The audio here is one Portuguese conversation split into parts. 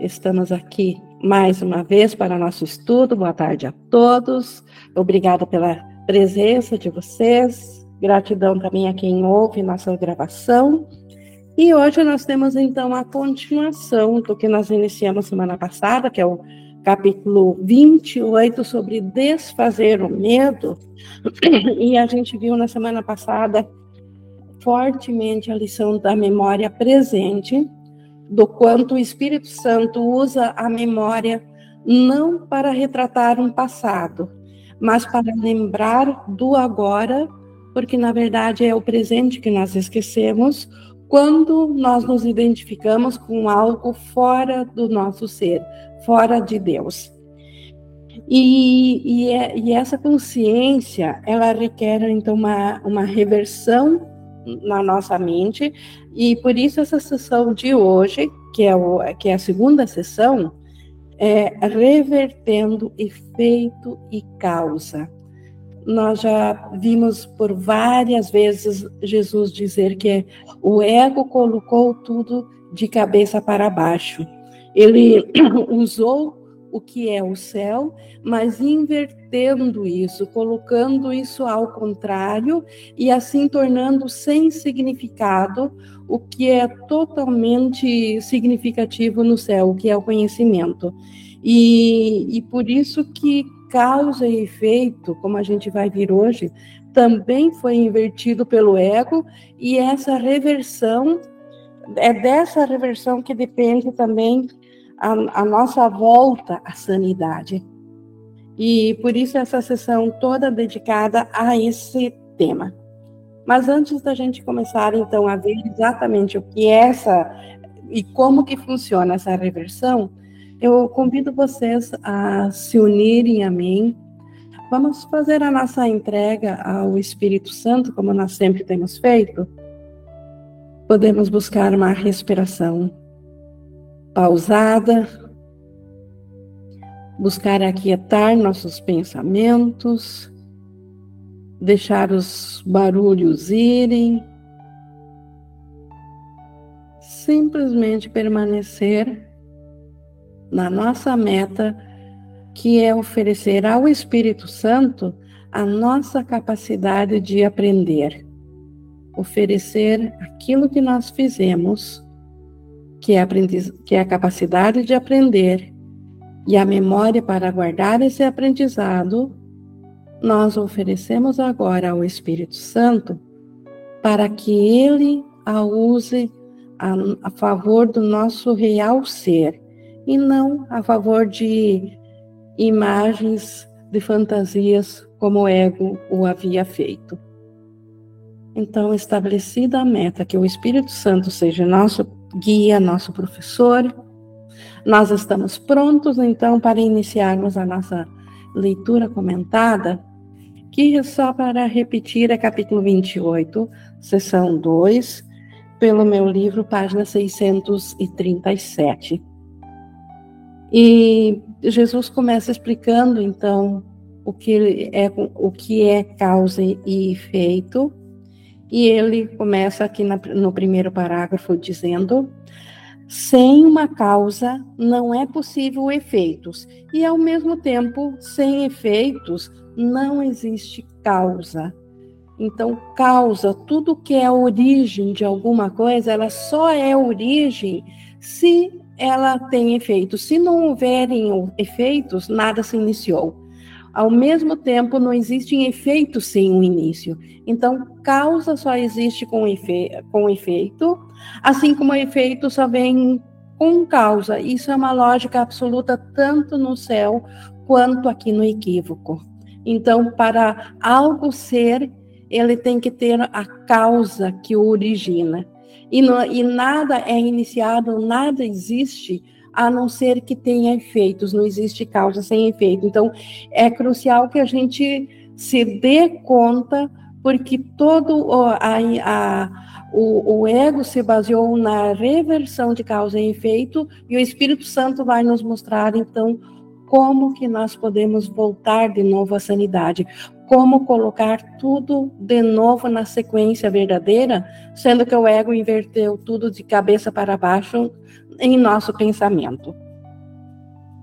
Estamos aqui mais uma vez para nosso estudo. Boa tarde a todos. Obrigada pela presença de vocês. Gratidão também a quem ouve nossa gravação. E hoje nós temos então a continuação do que nós iniciamos semana passada, que é o capítulo 28 sobre desfazer o medo. E a gente viu na semana passada fortemente a lição da memória presente, do quanto o Espírito Santo usa a memória não para retratar um passado, mas para lembrar do agora, porque na verdade é o presente que nós esquecemos quando nós nos identificamos com algo fora do nosso ser, fora de Deus. E, e, é, e essa consciência, ela requer então uma, uma reversão na nossa mente, e por isso essa sessão de hoje, que é, o, que é a segunda sessão, é revertendo efeito e causa. Nós já vimos por várias vezes Jesus dizer que o ego colocou tudo de cabeça para baixo. Ele usou o que é o céu, mas invertendo isso, colocando isso ao contrário e assim tornando sem significado o que é totalmente significativo no céu, o que é o conhecimento. E, e por isso que causa e efeito, como a gente vai vir hoje, também foi invertido pelo ego, e essa reversão, é dessa reversão que depende também a, nossa volta à sanidade. E por isso essa sessão toda dedicada a esse tema. Mas antes da gente começar então a ver exatamente o que é essa e como que funciona essa reversão, eu convido vocês a se unirem a mim. Vamos fazer a nossa entrega ao Espírito Santo, como nós sempre temos feito. Podemos buscar uma respiração pausada, buscar aquietar nossos pensamentos, deixar os barulhos irem, simplesmente permanecer na nossa meta, que é oferecer ao Espírito Santo a nossa capacidade de aprender, oferecer aquilo que nós fizemos que é, aprendiz, que é a capacidade de aprender e a memória para guardar esse aprendizado, nós oferecemos agora ao Espírito Santo para que ele a use a, a favor do nosso real ser e não a favor de imagens de fantasias como o ego o havia feito. Então, estabelecida a meta que o Espírito Santo seja nosso guia, nosso professor. Nós estamos prontos, então, para iniciarmos a nossa leitura comentada, que é só para repetir é capítulo 28, sessão 2, pelo meu livro, página 637. E Jesus começa explicando, então, o que é, o que é causa e efeito, e ele começa aqui na, no primeiro parágrafo dizendo: sem uma causa não é possível efeitos, e ao mesmo tempo, sem efeitos não existe causa. Então, causa, tudo que é origem de alguma coisa, ela só é origem se ela tem efeitos. Se não houverem efeitos, nada se iniciou. Ao mesmo tempo, não existem efeitos sem um início. Então, causa só existe com, efe com efeito, assim como efeito só vem com causa. Isso é uma lógica absoluta tanto no céu quanto aqui no equívoco. Então, para algo ser, ele tem que ter a causa que o origina. E, e nada é iniciado, nada existe a não ser que tenha efeitos, não existe causa sem efeito. Então, é crucial que a gente se dê conta, porque todo a, a, o, o ego se baseou na reversão de causa e efeito, e o Espírito Santo vai nos mostrar, então, como que nós podemos voltar de novo à sanidade, como colocar tudo de novo na sequência verdadeira, sendo que o ego inverteu tudo de cabeça para baixo em nosso pensamento.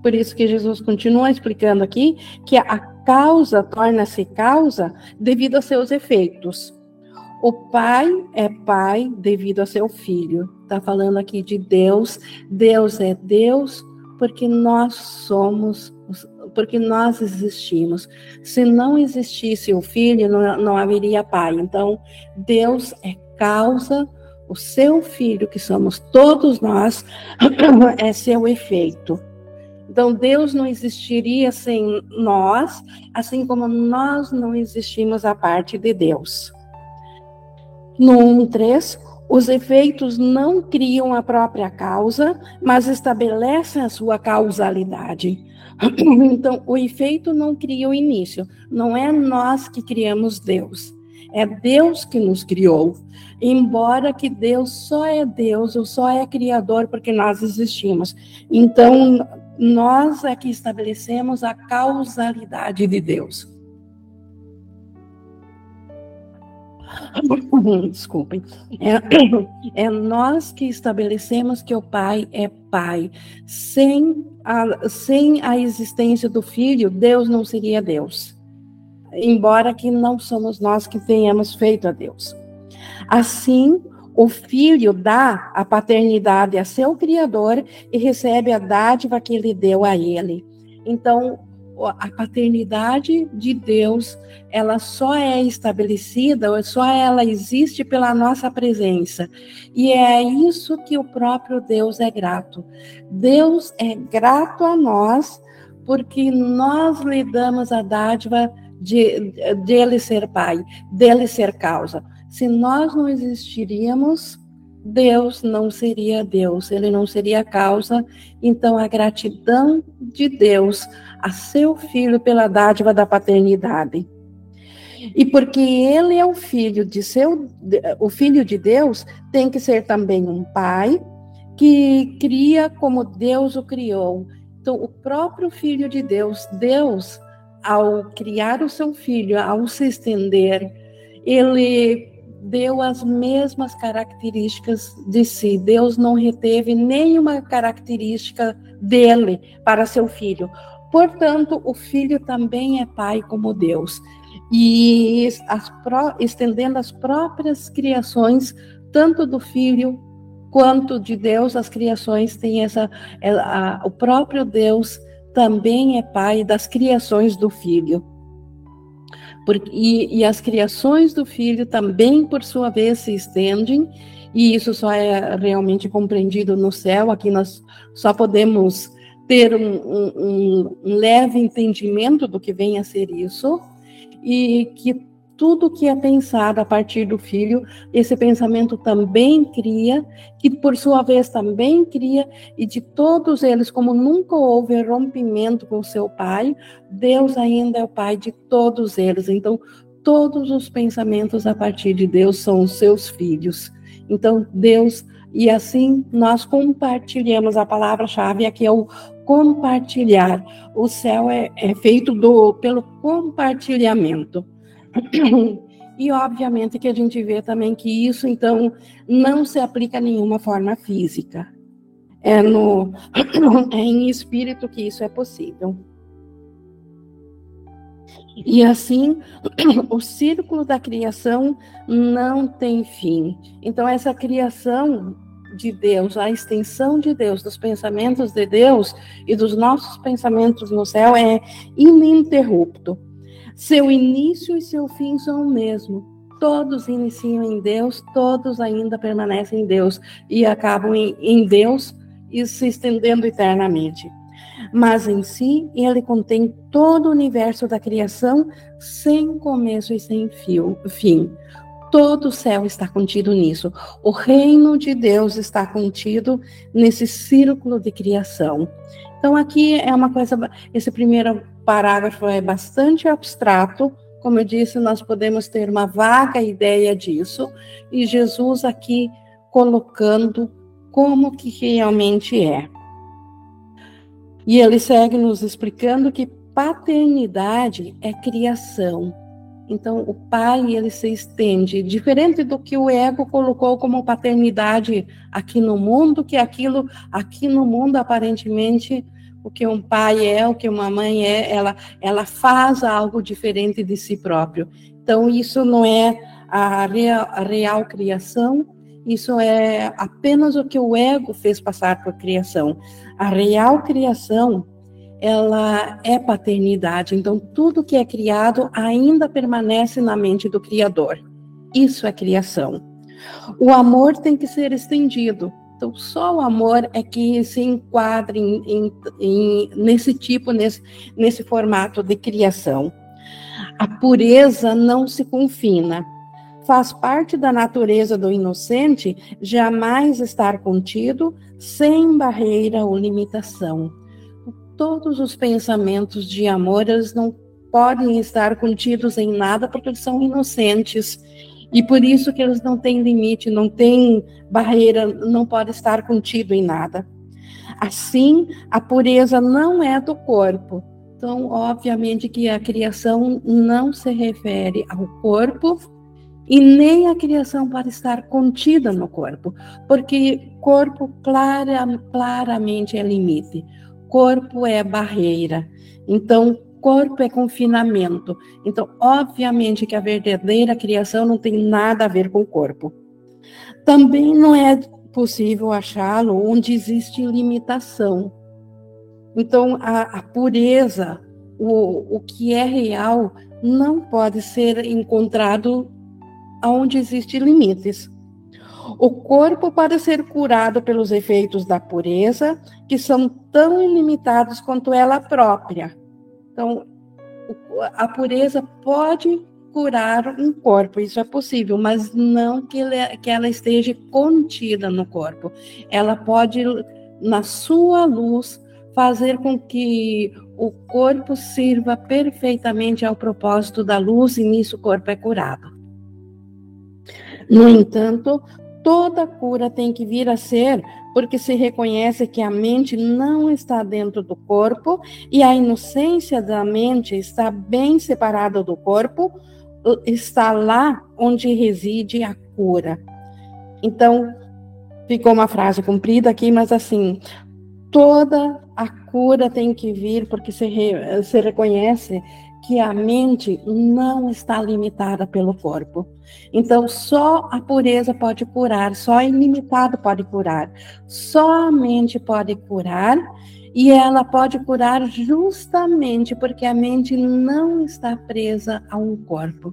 Por isso que Jesus continua explicando aqui que a causa torna-se causa devido a seus efeitos. O pai é pai devido a seu filho. Está falando aqui de Deus. Deus é Deus porque nós somos, porque nós existimos. Se não existisse o filho, não, não haveria pai. Então, Deus é causa, o seu filho, que somos todos nós, é seu efeito. Então, Deus não existiria sem nós, assim como nós não existimos a parte de Deus. No 1.3, os efeitos não criam a própria causa, mas estabelecem a sua causalidade. Então, o efeito não cria o início, não é nós que criamos Deus. É Deus que nos criou. Embora que Deus só é Deus, ou só é criador porque nós existimos. Então, nós é que estabelecemos a causalidade de Deus. Desculpem. É, é, nós que estabelecemos que o Pai é Pai. Sem a, sem a existência do Filho, Deus não seria Deus. Embora que não somos nós que tenhamos feito a Deus. Assim, o filho dá a paternidade a seu criador e recebe a dádiva que ele deu a ele. Então, a paternidade de Deus, ela só é estabelecida, só ela existe pela nossa presença. E é isso que o próprio Deus é grato. Deus é grato a nós porque nós lhe damos a dádiva de, de ele ser pai, dele ser causa. Se nós não existiríamos, Deus não seria Deus, ele não seria causa. Então, a gratidão de Deus a seu filho pela dádiva da paternidade. E porque ele é o filho de seu, o filho de Deus, tem que ser também um pai que cria como Deus o criou. Então, o próprio filho de Deus, Deus, ao criar o seu filho, ao se estender, ele deu as mesmas características de si. Deus não reteve nenhuma característica dele para seu filho. Portanto, o filho também é pai como Deus. E as estendendo as próprias criações, tanto do filho quanto de Deus, as criações têm essa. A, o próprio Deus também é pai das criações do filho. Porque, e, e as criações do filho também, por sua vez, se estendem, e isso só é realmente compreendido no céu. Aqui nós só podemos ter um, um, um leve entendimento do que vem a ser isso, e que tudo que é pensado a partir do filho, esse pensamento também cria, que por sua vez também cria, e de todos eles, como nunca houve rompimento com seu pai, Deus ainda é o pai de todos eles. Então, todos os pensamentos a partir de Deus são os seus filhos. Então, Deus, e assim nós compartilhamos a palavra-chave aqui é o compartilhar. O céu é, é feito do, pelo compartilhamento. E obviamente que a gente vê também que isso então não se aplica a nenhuma forma física. É no é em espírito que isso é possível. E assim, o círculo da criação não tem fim. Então essa criação de Deus, a extensão de Deus, dos pensamentos de Deus e dos nossos pensamentos no céu é ininterrupto. Seu início e seu fim são o mesmo. Todos iniciam em Deus, todos ainda permanecem em Deus e acabam em, em Deus e se estendendo eternamente. Mas em si, ele contém todo o universo da criação sem começo e sem fio, fim. Todo o céu está contido nisso. O reino de Deus está contido nesse círculo de criação. Então, aqui é uma coisa. Esse primeiro parágrafo é bastante abstrato. Como eu disse, nós podemos ter uma vaga ideia disso. E Jesus aqui colocando como que realmente é. E ele segue nos explicando que paternidade é criação. Então, o pai, ele se estende, diferente do que o ego colocou como paternidade aqui no mundo, que aquilo, aqui no mundo, aparentemente, o que um pai é, o que uma mãe é, ela, ela faz algo diferente de si próprio. Então, isso não é a real, a real criação, isso é apenas o que o ego fez passar por criação. A real criação ela é paternidade. Então, tudo que é criado ainda permanece na mente do Criador. Isso é criação. O amor tem que ser estendido. Então, só o amor é que se enquadra em, em, em, nesse tipo, nesse, nesse formato de criação. A pureza não se confina. Faz parte da natureza do inocente jamais estar contido, sem barreira ou limitação todos os pensamentos de amor, eles não podem estar contidos em nada porque eles são inocentes. E por isso que eles não têm limite, não têm barreira, não pode estar contido em nada. Assim, a pureza não é do corpo. Então, obviamente que a criação não se refere ao corpo e nem a criação pode estar contida no corpo, porque corpo clara, claramente é limite corpo é barreira. Então, corpo é confinamento. Então, obviamente que a verdadeira criação não tem nada a ver com o corpo. Também não é possível achá-lo onde existe limitação. Então, a, a pureza, o, o que é real, não pode ser encontrado onde existem limites. O corpo pode ser curado pelos efeitos da pureza, que são tão ilimitados quanto ela própria. Então, a pureza pode curar um corpo, isso é possível, mas não que, que ela esteja contida no corpo. Ela pode, na sua luz, fazer com que o corpo sirva perfeitamente ao propósito da luz e nisso o corpo é curado. No entanto, Toda cura tem que vir a ser porque se reconhece que a mente não está dentro do corpo e a inocência da mente está bem separada do corpo, está lá onde reside a cura. Então, ficou uma frase comprida aqui, mas assim, toda a cura tem que vir porque se, re, se reconhece que a mente não está limitada pelo corpo. Então, só a pureza pode curar, só ilimitado pode curar, só a mente pode curar, e ela pode curar justamente porque a mente não está presa a um corpo.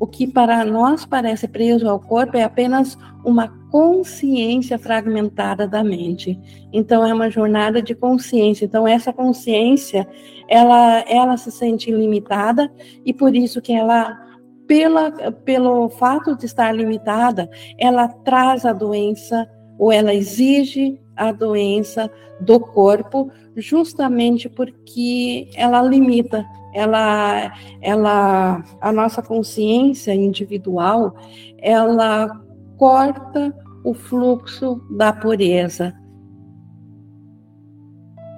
O que para nós parece preso ao corpo é apenas uma consciência fragmentada da mente. Então é uma jornada de consciência. Então essa consciência, ela ela se sente limitada e por isso que ela pela pelo fato de estar limitada, ela traz a doença ou ela exige a doença do corpo justamente porque ela limita ela, ela, a nossa consciência individual, ela corta o fluxo da pureza.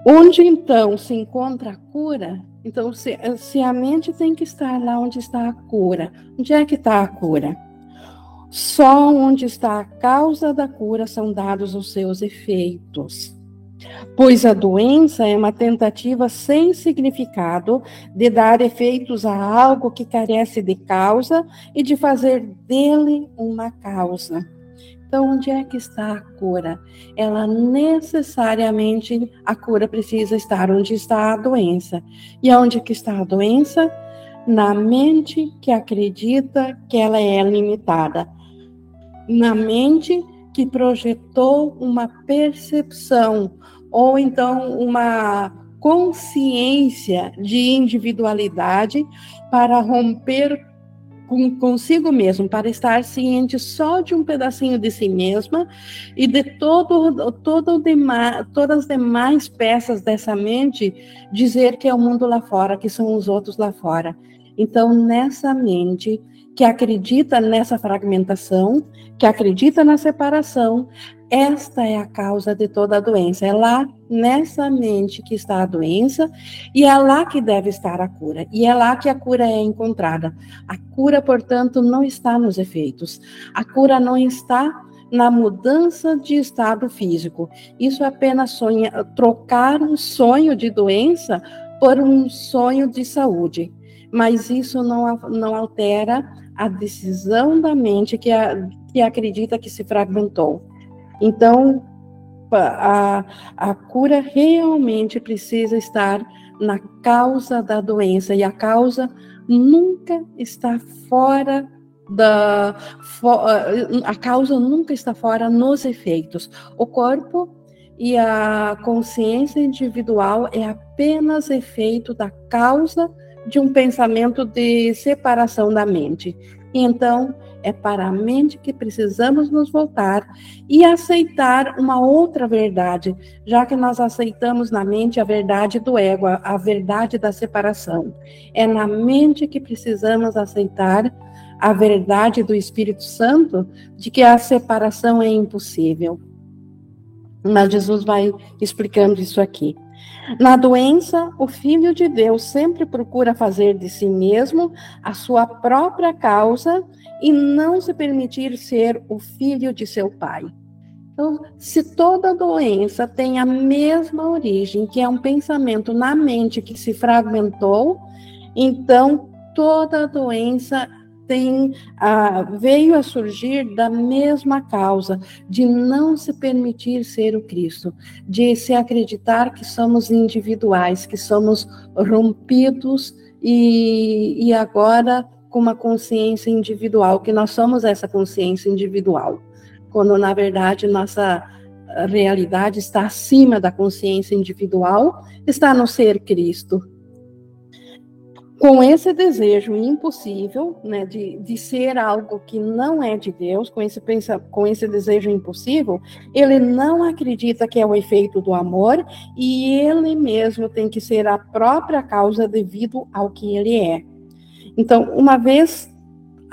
Onde então se encontra a cura? Então, se, se a mente tem que estar lá onde está a cura, onde é que está a cura? Só onde está a causa da cura são dados os seus efeitos pois a doença é uma tentativa sem significado de dar efeitos a algo que carece de causa e de fazer dele uma causa. Então, onde é que está a cura? Ela necessariamente, a cura precisa estar onde está a doença. E onde que está a doença? Na mente que acredita que ela é limitada. Na mente que projetou uma percepção, ou então uma consciência de individualidade para romper com, consigo mesmo, para estar ciente só de um pedacinho de si mesma e de todo, todo demais, todas as demais peças dessa mente dizer que é o mundo lá fora, que são os outros lá fora. Então, nessa mente que acredita nessa fragmentação, que acredita na separação, esta é a causa de toda a doença. É lá nessa mente que está a doença e é lá que deve estar a cura. E é lá que a cura é encontrada. A cura, portanto, não está nos efeitos. A cura não está na mudança de estado físico. Isso é apenas sonha, trocar um sonho de doença por um sonho de saúde. Mas isso não, não altera a decisão da mente que, a, que acredita que se fragmentou. Então, a, a cura realmente precisa estar na causa da doença, e a causa nunca está fora da. a causa nunca está fora nos efeitos. O corpo e a consciência individual é apenas efeito da causa de um pensamento de separação da mente. Então, é para a mente que precisamos nos voltar e aceitar uma outra verdade, já que nós aceitamos na mente a verdade do ego, a verdade da separação. É na mente que precisamos aceitar a verdade do Espírito Santo de que a separação é impossível. Mas Jesus vai explicando isso aqui. Na doença, o Filho de Deus sempre procura fazer de si mesmo a sua própria causa e não se permitir ser o filho de seu pai. Então, se toda doença tem a mesma origem, que é um pensamento na mente que se fragmentou, então toda doença tem, veio a surgir da mesma causa, de não se permitir ser o Cristo, de se acreditar que somos individuais, que somos rompidos e, e agora com uma consciência individual, que nós somos essa consciência individual, quando na verdade nossa realidade está acima da consciência individual, está no ser Cristo com esse desejo impossível, né, de, de ser algo que não é de Deus, com esse, pensa, com esse desejo impossível, ele não acredita que é o efeito do amor e ele mesmo tem que ser a própria causa devido ao que ele é. Então, uma vez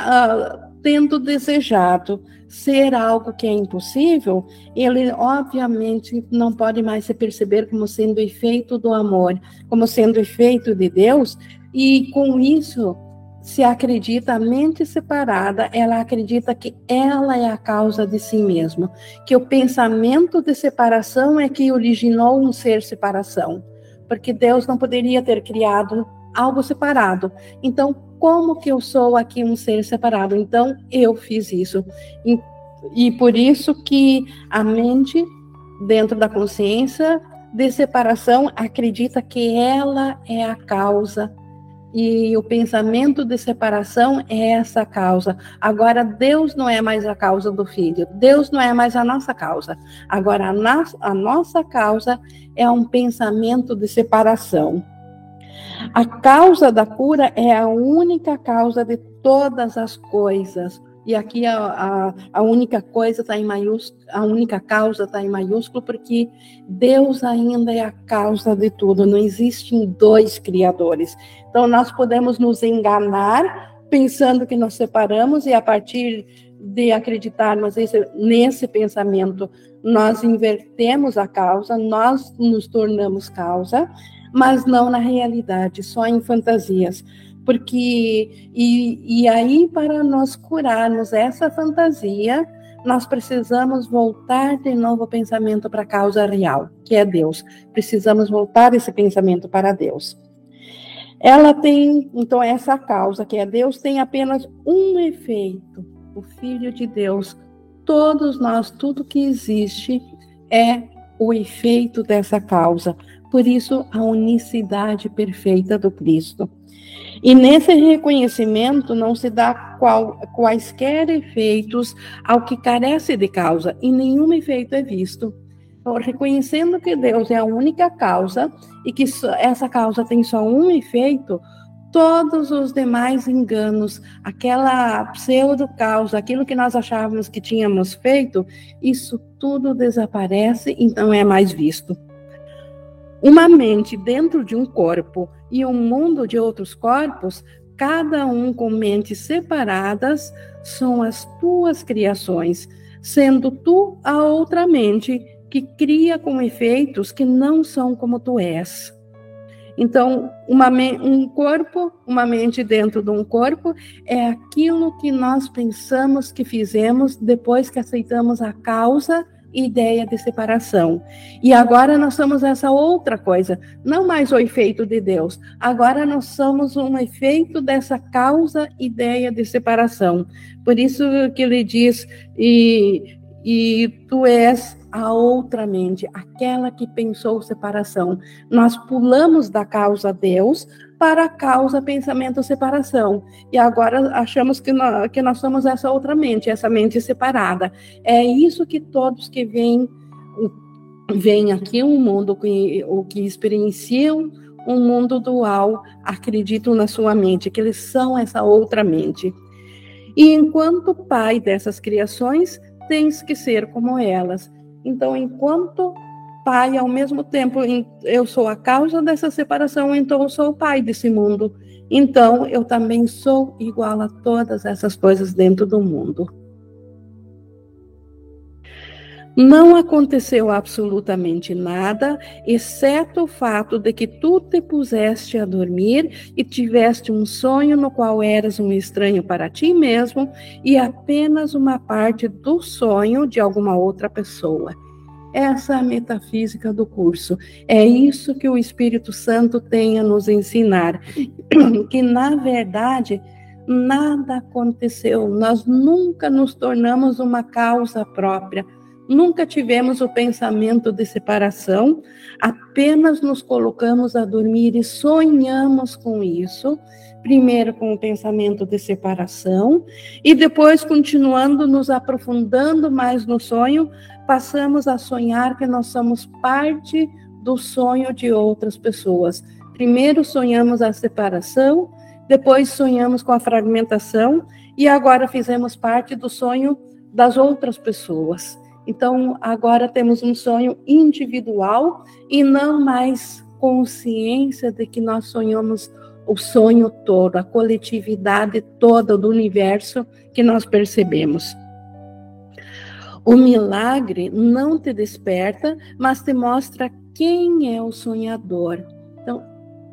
uh, tendo desejado ser algo que é impossível, ele obviamente não pode mais se perceber como sendo efeito do amor, como sendo efeito de Deus, e com isso, se acredita a mente separada, ela acredita que ela é a causa de si mesma, que o pensamento de separação é que originou um ser separação, porque Deus não poderia ter criado algo separado. Então, como que eu sou aqui um ser separado? Então, eu fiz isso. E, e por isso que a mente, dentro da consciência de separação, acredita que ela é a causa e o pensamento de separação é essa causa. Agora, Deus não é mais a causa do filho, Deus não é mais a nossa causa. Agora, a, a nossa causa é um pensamento de separação. A causa da cura é a única causa de todas as coisas. E aqui a, a, a única coisa está em maiúsculo, a única causa está em maiúsculo, porque Deus ainda é a causa de tudo, não existem dois criadores. Então nós podemos nos enganar pensando que nós separamos e a partir de acreditarmos esse, nesse pensamento, nós invertemos a causa, nós nos tornamos causa, mas não na realidade, só em fantasias porque e, e aí para nós curarmos essa fantasia, nós precisamos voltar de novo o pensamento para a causa real, que é Deus. Precisamos voltar esse pensamento para Deus. Ela tem, então, essa causa, que é Deus, tem apenas um efeito: o Filho de Deus. Todos nós, tudo que existe é o efeito dessa causa. Por isso, a unicidade perfeita do Cristo. E nesse reconhecimento não se dá qual, quaisquer efeitos ao que carece de causa, e nenhum efeito é visto. Então, reconhecendo que Deus é a única causa e que essa causa tem só um efeito, todos os demais enganos, aquela pseudo-causa, aquilo que nós achávamos que tínhamos feito, isso tudo desaparece e não é mais visto. Uma mente dentro de um corpo e um mundo de outros corpos cada um com mentes separadas, são as tuas criações, sendo tu a outra mente que cria com efeitos que não são como tu és. Então, uma, um corpo, uma mente dentro de um corpo, é aquilo que nós pensamos que fizemos depois que aceitamos a causa ideia de separação. E agora nós somos essa outra coisa, não mais o efeito de Deus. Agora nós somos um efeito dessa causa ideia de separação. Por isso que ele diz e e tu és a outra mente, aquela que pensou separação. Nós pulamos da causa Deus para a causa pensamento separação. E agora achamos que nós, que nós somos essa outra mente, essa mente separada. É isso que todos que vêm vêm aqui um mundo que, o que experienciam um mundo dual acreditam na sua mente, que eles são essa outra mente. E enquanto pai dessas criações, tens que ser como elas. Então, enquanto pai, ao mesmo tempo, eu sou a causa dessa separação, então eu sou o pai desse mundo. Então, eu também sou igual a todas essas coisas dentro do mundo. Não aconteceu absolutamente nada, exceto o fato de que tu te puseste a dormir e tiveste um sonho no qual eras um estranho para ti mesmo e apenas uma parte do sonho de alguma outra pessoa. Essa é a metafísica do curso. É isso que o Espírito Santo tem a nos ensinar. Que, na verdade, nada aconteceu. Nós nunca nos tornamos uma causa própria Nunca tivemos o pensamento de separação, apenas nos colocamos a dormir e sonhamos com isso, primeiro com o pensamento de separação, e depois, continuando nos aprofundando mais no sonho, passamos a sonhar que nós somos parte do sonho de outras pessoas. Primeiro sonhamos a separação, depois sonhamos com a fragmentação, e agora fizemos parte do sonho das outras pessoas. Então, agora temos um sonho individual e não mais consciência de que nós sonhamos o sonho todo, a coletividade toda do universo que nós percebemos. O milagre não te desperta, mas te mostra quem é o sonhador. Então,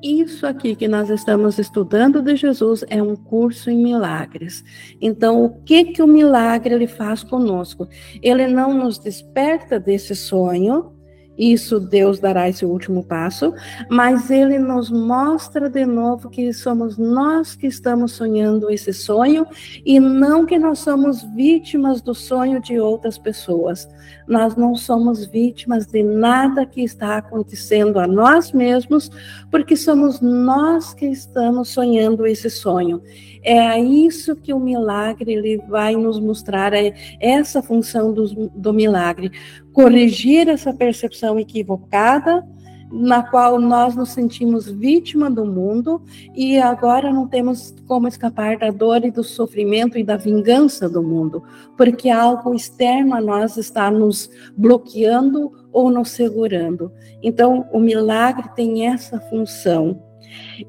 isso aqui que nós estamos estudando de Jesus é um curso em milagres. Então, o que que o milagre ele faz conosco? Ele não nos desperta desse sonho, isso Deus dará esse último passo, mas ele nos mostra de novo que somos nós que estamos sonhando esse sonho e não que nós somos vítimas do sonho de outras pessoas. Nós não somos vítimas de nada que está acontecendo a nós mesmos, porque somos nós que estamos sonhando esse sonho. É isso que o milagre ele vai nos mostrar, é essa função do, do milagre, corrigir essa percepção equivocada na qual nós nos sentimos vítima do mundo e agora não temos como escapar da dor e do sofrimento e da vingança do mundo, porque algo externo a nós está nos bloqueando ou nos segurando. Então, o milagre tem essa função.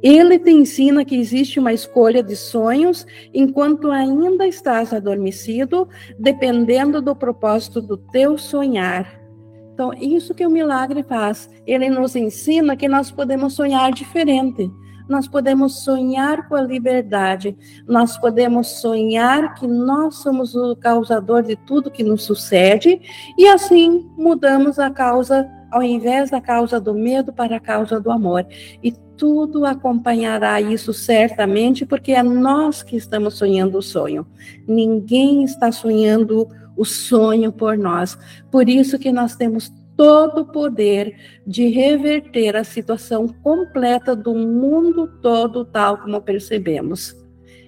Ele te ensina que existe uma escolha de sonhos enquanto ainda estás adormecido, dependendo do propósito do teu sonhar. Então, isso que o milagre faz, ele nos ensina que nós podemos sonhar diferente. Nós podemos sonhar com a liberdade, nós podemos sonhar que nós somos o causador de tudo que nos sucede, e assim mudamos a causa, ao invés da causa do medo, para a causa do amor. E tudo acompanhará isso certamente, porque é nós que estamos sonhando o sonho. Ninguém está sonhando o sonho por nós. Por isso que nós temos todo o poder de reverter a situação completa do mundo todo tal como percebemos.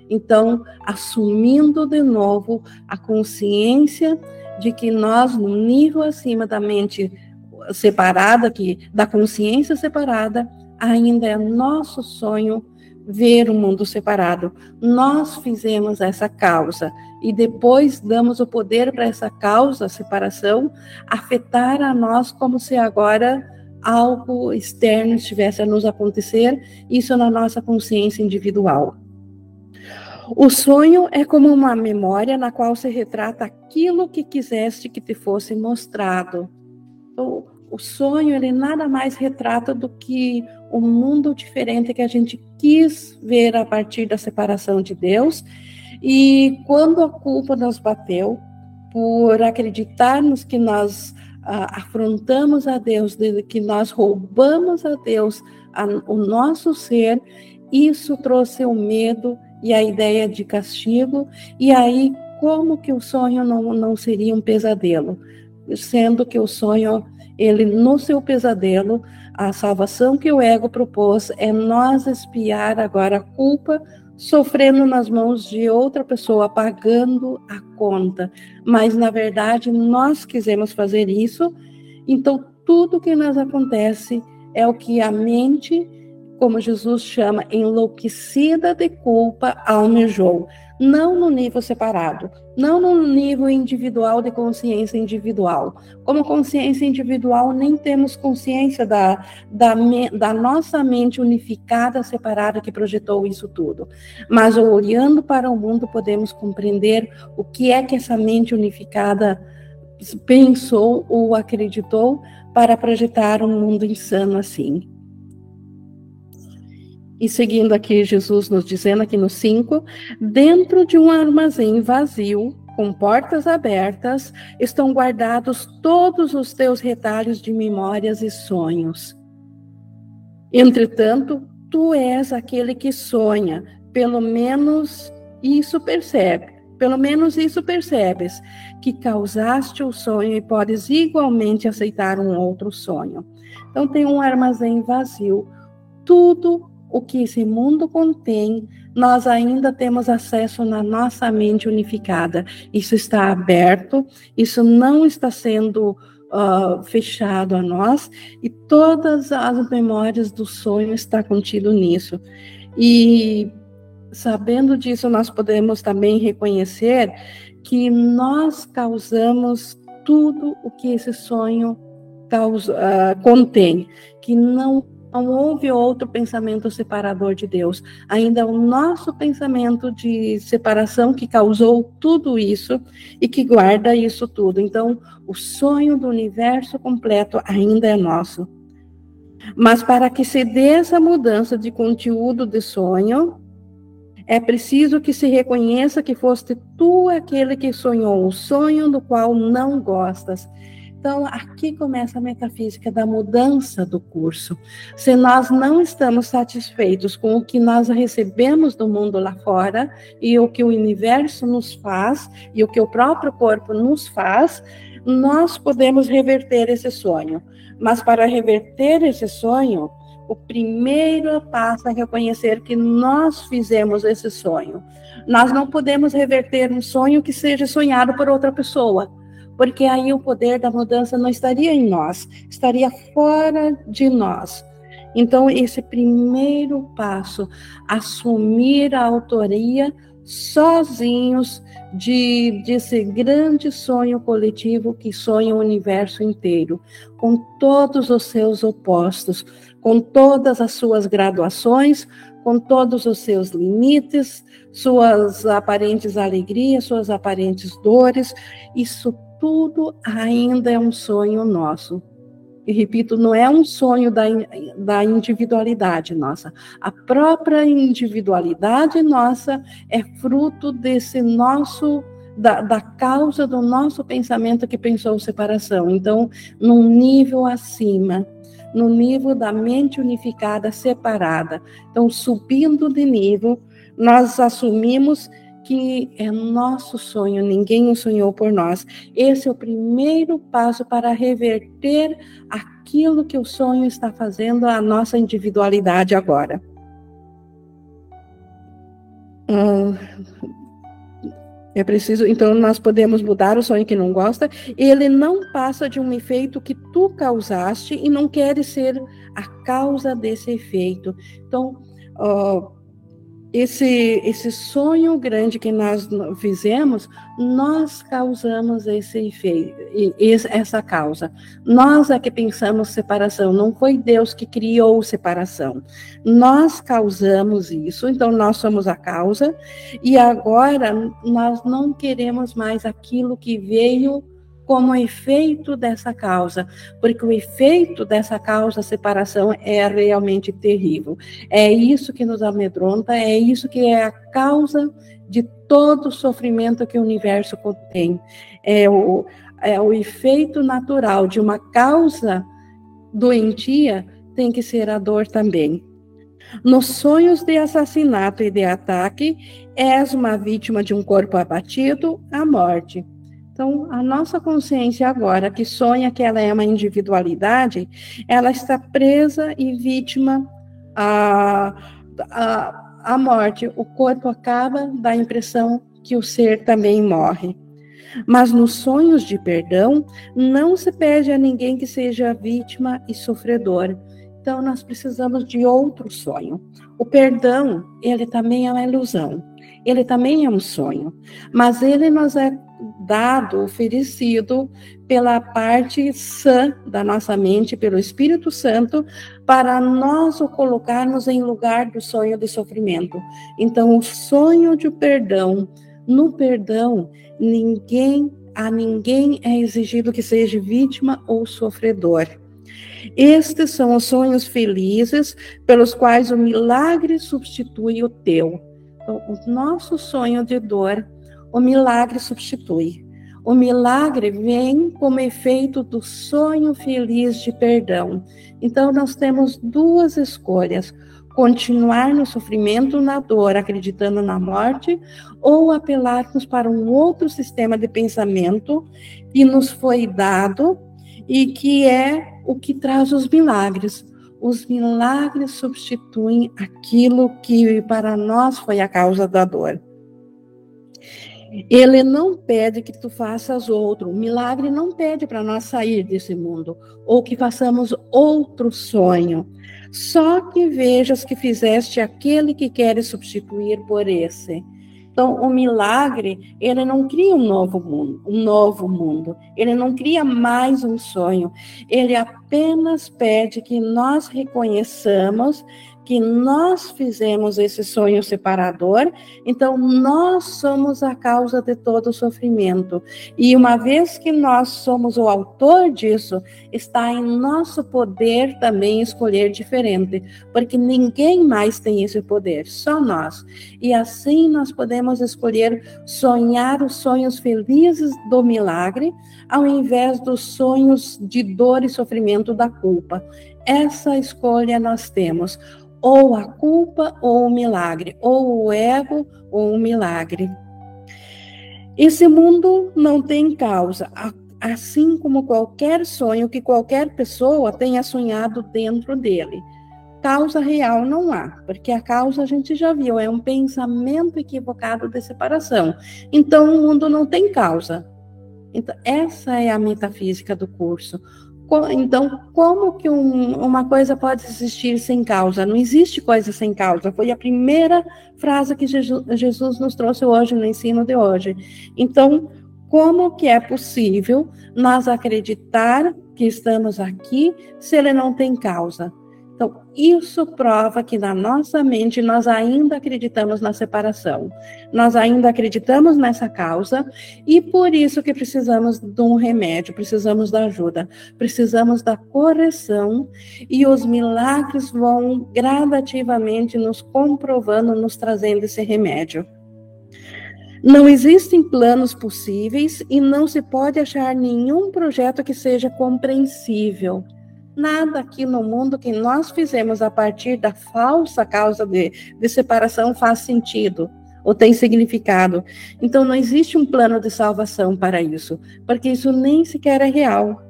Então, assumindo de novo a consciência de que nós, no nível acima da mente separada, que da consciência separada, ainda é nosso sonho ver o mundo separado. Nós fizemos essa causa e depois damos o poder para essa causa, separação, afetar a nós como se agora algo externo estivesse a nos acontecer, isso na nossa consciência individual. O sonho é como uma memória na qual se retrata aquilo que quiseste que te fosse mostrado. O sonho, ele nada mais retrata do que o mundo diferente que a gente quis ver a partir da separação de Deus. E quando a culpa nos bateu, por acreditarmos que nós ah, afrontamos a Deus, que nós roubamos a Deus a, o nosso ser, isso trouxe o medo e a ideia de castigo, e aí como que o sonho não, não seria um pesadelo? Sendo que o sonho, ele no seu pesadelo, a salvação que o ego propôs é nós espiar agora a culpa sofrendo nas mãos de outra pessoa, pagando a conta. Mas, na verdade, nós quisemos fazer isso, então tudo que nos acontece é o que a mente como Jesus chama, enlouquecida de culpa, almejou. Não no nível separado, não no nível individual de consciência individual. Como consciência individual, nem temos consciência da, da, da nossa mente unificada, separada, que projetou isso tudo. Mas olhando para o mundo, podemos compreender o que é que essa mente unificada pensou ou acreditou para projetar um mundo insano assim. E seguindo aqui, Jesus nos dizendo aqui no 5, dentro de um armazém vazio, com portas abertas, estão guardados todos os teus retalhos de memórias e sonhos. Entretanto, tu és aquele que sonha, pelo menos isso percebe, pelo menos isso percebes, que causaste o sonho e podes igualmente aceitar um outro sonho. Então tem um armazém vazio, tudo o que esse mundo contém, nós ainda temos acesso na nossa mente unificada. Isso está aberto, isso não está sendo uh, fechado a nós, e todas as memórias do sonho está contido nisso. E sabendo disso, nós podemos também reconhecer que nós causamos tudo o que esse sonho causa, uh, contém, que não não houve outro pensamento separador de Deus. Ainda o nosso pensamento de separação que causou tudo isso e que guarda isso tudo. Então, o sonho do universo completo ainda é nosso. Mas para que se dê essa mudança de conteúdo de sonho, é preciso que se reconheça que foste tu aquele que sonhou o sonho do qual não gostas então, aqui começa a metafísica da mudança do curso. Se nós não estamos satisfeitos com o que nós recebemos do mundo lá fora e o que o universo nos faz e o que o próprio corpo nos faz, nós podemos reverter esse sonho. Mas para reverter esse sonho, o primeiro passo é reconhecer que nós fizemos esse sonho. Nós não podemos reverter um sonho que seja sonhado por outra pessoa porque aí o poder da mudança não estaria em nós, estaria fora de nós. Então, esse primeiro passo, assumir a autoria sozinhos de desse grande sonho coletivo que sonha o universo inteiro, com todos os seus opostos, com todas as suas graduações, com todos os seus limites, suas aparentes alegrias, suas aparentes dores, isso tudo ainda é um sonho nosso. E repito, não é um sonho da, da individualidade nossa. A própria individualidade nossa é fruto desse nosso, da, da causa do nosso pensamento que pensou separação. Então, num nível acima, no nível da mente unificada separada. Então, subindo de nível, nós assumimos que é nosso sonho, ninguém o sonhou por nós. Esse é o primeiro passo para reverter aquilo que o sonho está fazendo à nossa individualidade agora. Hum, é preciso, então nós podemos mudar o sonho que não gosta. Ele não passa de um efeito que tu causaste e não queres ser a causa desse efeito. Então, esse, esse sonho grande que nós fizemos, nós causamos esse essa causa. Nós é que pensamos separação, não foi Deus que criou separação. Nós causamos isso, então nós somos a causa, e agora nós não queremos mais aquilo que veio como efeito dessa causa, porque o efeito dessa causa, a separação, é realmente terrível. É isso que nos amedronta, é isso que é a causa de todo o sofrimento que o universo contém. É o, é o efeito natural de uma causa doentia, tem que ser a dor também. Nos sonhos de assassinato e de ataque, és uma vítima de um corpo abatido, a morte. Então, a nossa consciência agora, que sonha que ela é uma individualidade, ela está presa e vítima à, à, à morte. O corpo acaba, dá a impressão que o ser também morre. Mas nos sonhos de perdão, não se pede a ninguém que seja vítima e sofredor. Então, nós precisamos de outro sonho. O perdão, ele também é uma ilusão. Ele também é um sonho. Mas ele nos é dado, oferecido pela parte sã da nossa mente, pelo Espírito Santo, para nós o colocarmos em lugar do sonho de sofrimento. Então, o sonho de perdão, no perdão, ninguém a ninguém é exigido que seja vítima ou sofredor. Estes são os sonhos felizes pelos quais o milagre substitui o teu. Então, o nosso sonho de dor o milagre substitui. O milagre vem como efeito do sonho feliz de perdão. Então, nós temos duas escolhas: continuar no sofrimento, na dor, acreditando na morte, ou apelarmos para um outro sistema de pensamento que nos foi dado e que é o que traz os milagres. Os milagres substituem aquilo que para nós foi a causa da dor. Ele não pede que tu faças outro. O milagre não pede para nós sair desse mundo ou que façamos outro sonho. Só que vejas que fizeste aquele que queres substituir por esse. Então, o milagre, ele não cria um novo mundo, um novo mundo. Ele não cria mais um sonho. Ele apenas pede que nós reconheçamos que nós fizemos esse sonho separador, então nós somos a causa de todo o sofrimento. E uma vez que nós somos o autor disso, está em nosso poder também escolher diferente, porque ninguém mais tem esse poder, só nós. E assim nós podemos escolher sonhar os sonhos felizes do milagre, ao invés dos sonhos de dor e sofrimento da culpa. Essa escolha nós temos ou a culpa ou o milagre, ou o ego ou o milagre. Esse mundo não tem causa, assim como qualquer sonho que qualquer pessoa tenha sonhado dentro dele. Causa real não há, porque a causa a gente já viu, é um pensamento equivocado de separação. Então o mundo não tem causa. Então, essa é a metafísica do curso. Então, como que um, uma coisa pode existir sem causa? Não existe coisa sem causa. Foi a primeira frase que Jesus nos trouxe hoje no ensino de hoje. Então, como que é possível nós acreditar que estamos aqui se ele não tem causa? Então, isso prova que na nossa mente nós ainda acreditamos na separação, nós ainda acreditamos nessa causa e por isso que precisamos de um remédio, precisamos da ajuda, precisamos da correção e os milagres vão gradativamente nos comprovando, nos trazendo esse remédio. Não existem planos possíveis e não se pode achar nenhum projeto que seja compreensível Nada aqui no mundo que nós fizemos a partir da falsa causa de, de separação faz sentido ou tem significado. Então não existe um plano de salvação para isso, porque isso nem sequer é real.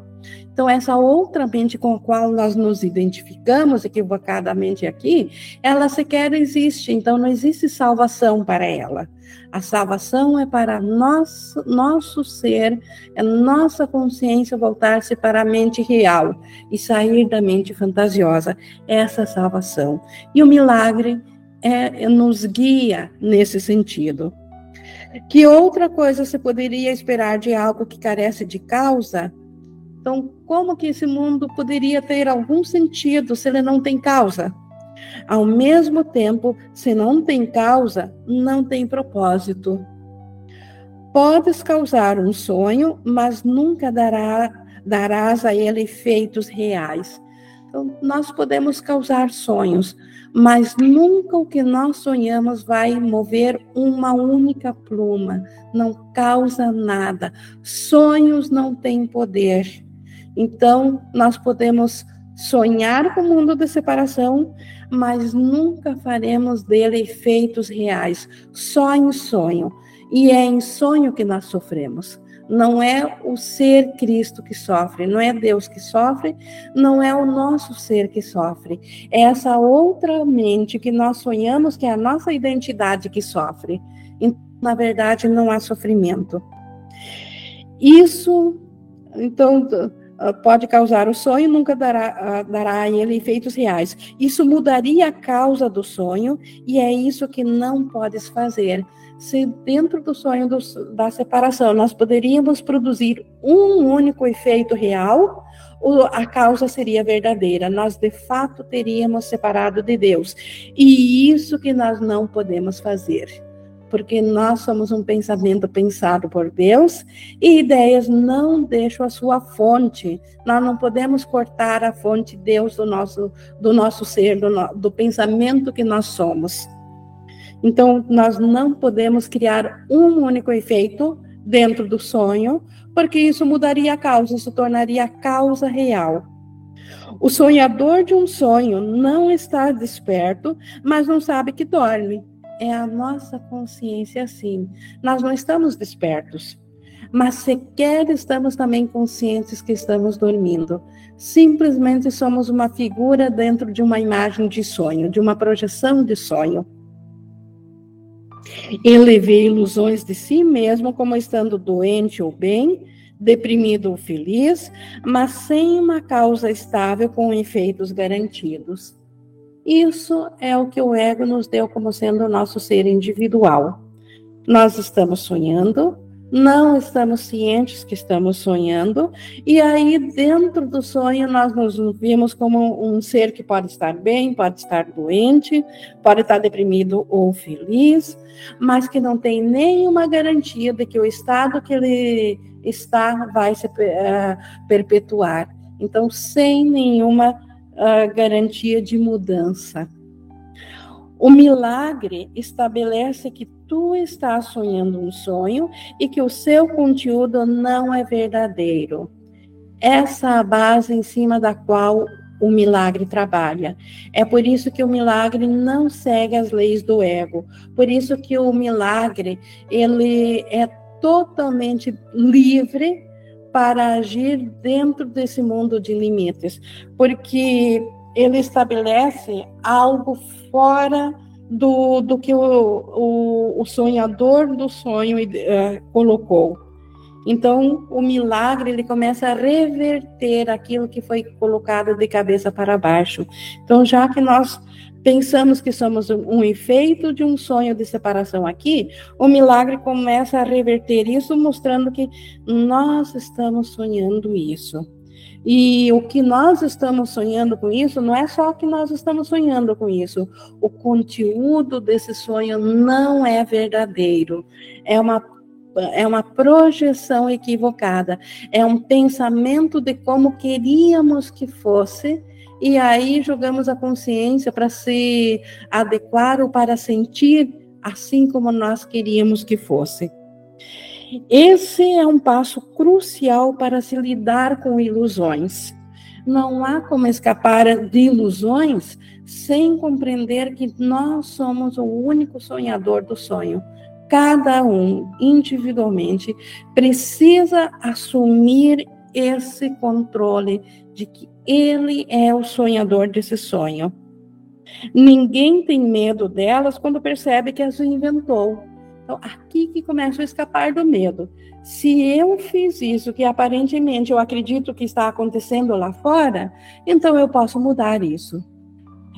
Então, essa outra mente com a qual nós nos identificamos equivocadamente aqui, ela sequer existe. Então, não existe salvação para ela. A salvação é para nós, nosso ser, é nossa consciência voltar-se para a mente real e sair da mente fantasiosa. Essa é a salvação. E o milagre é, nos guia nesse sentido. Que outra coisa se poderia esperar de algo que carece de causa? Então, como que esse mundo poderia ter algum sentido se ele não tem causa? Ao mesmo tempo, se não tem causa, não tem propósito. Podes causar um sonho, mas nunca dará, darás a ele efeitos reais. Então, nós podemos causar sonhos, mas nunca o que nós sonhamos vai mover uma única pluma, não causa nada. Sonhos não têm poder. Então, nós podemos sonhar com o mundo de separação, mas nunca faremos dele efeitos reais, só em sonho. E é em sonho que nós sofremos. Não é o ser Cristo que sofre, não é Deus que sofre, não é o nosso ser que sofre. É essa outra mente que nós sonhamos que é a nossa identidade que sofre. Então, na verdade, não há sofrimento. Isso, então, pode causar o sonho, nunca dará, dará a ele efeitos reais. Isso mudaria a causa do sonho, e é isso que não podes fazer se dentro do sonho do, da separação nós poderíamos produzir um único efeito real, a causa seria verdadeira. Nós de fato teríamos separado de Deus. E isso que nós não podemos fazer. Porque nós somos um pensamento pensado por Deus e ideias não deixam a sua fonte. Nós não podemos cortar a fonte de Deus do nosso, do nosso ser, do, do pensamento que nós somos. Então, nós não podemos criar um único efeito dentro do sonho, porque isso mudaria a causa, se tornaria a causa real. O sonhador de um sonho não está desperto, mas não sabe que dorme. É a nossa consciência assim. Nós não estamos despertos, mas sequer estamos também conscientes que estamos dormindo. Simplesmente somos uma figura dentro de uma imagem de sonho, de uma projeção de sonho. Ele vê ilusões de si mesmo como estando doente ou bem, deprimido ou feliz, mas sem uma causa estável com efeitos garantidos. Isso é o que o ego nos deu como sendo o nosso ser individual. Nós estamos sonhando, não estamos cientes que estamos sonhando, e aí dentro do sonho nós nos vimos como um ser que pode estar bem, pode estar doente, pode estar deprimido ou feliz, mas que não tem nenhuma garantia de que o estado que ele está vai se uh, perpetuar. Então, sem nenhuma uh, garantia de mudança. O milagre estabelece que tu estás sonhando um sonho e que o seu conteúdo não é verdadeiro. Essa é a base em cima da qual o milagre trabalha. É por isso que o milagre não segue as leis do ego. Por isso que o milagre ele é totalmente livre para agir dentro desse mundo de limites, porque ele estabelece algo fora do, do que o, o, o sonhador do sonho uh, colocou. Então, o milagre ele começa a reverter aquilo que foi colocado de cabeça para baixo. Então, já que nós pensamos que somos um efeito de um sonho de separação aqui, o milagre começa a reverter isso, mostrando que nós estamos sonhando isso. E o que nós estamos sonhando com isso não é só que nós estamos sonhando com isso. O conteúdo desse sonho não é verdadeiro. É uma é uma projeção equivocada, é um pensamento de como queríamos que fosse, e aí jogamos a consciência para se adequar ou para sentir assim como nós queríamos que fosse. Esse é um passo crucial para se lidar com ilusões. Não há como escapar de ilusões sem compreender que nós somos o único sonhador do sonho. Cada um, individualmente, precisa assumir esse controle de que ele é o sonhador desse sonho. Ninguém tem medo delas quando percebe que as inventou então, aqui que começa a escapar do medo. Se eu fiz isso que aparentemente eu acredito que está acontecendo lá fora, então eu posso mudar isso.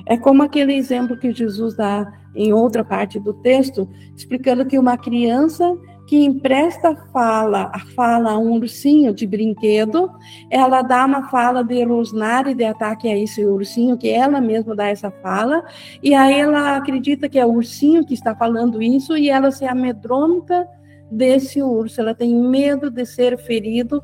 É como aquele exemplo que Jesus dá em outra parte do texto, explicando que uma criança que empresta fala, a fala a um ursinho de brinquedo, ela dá uma fala de rosnar e de ataque a esse ursinho, que ela mesma dá essa fala, e aí ela acredita que é o ursinho que está falando isso, e ela se amedronta desse urso, ela tem medo de ser ferido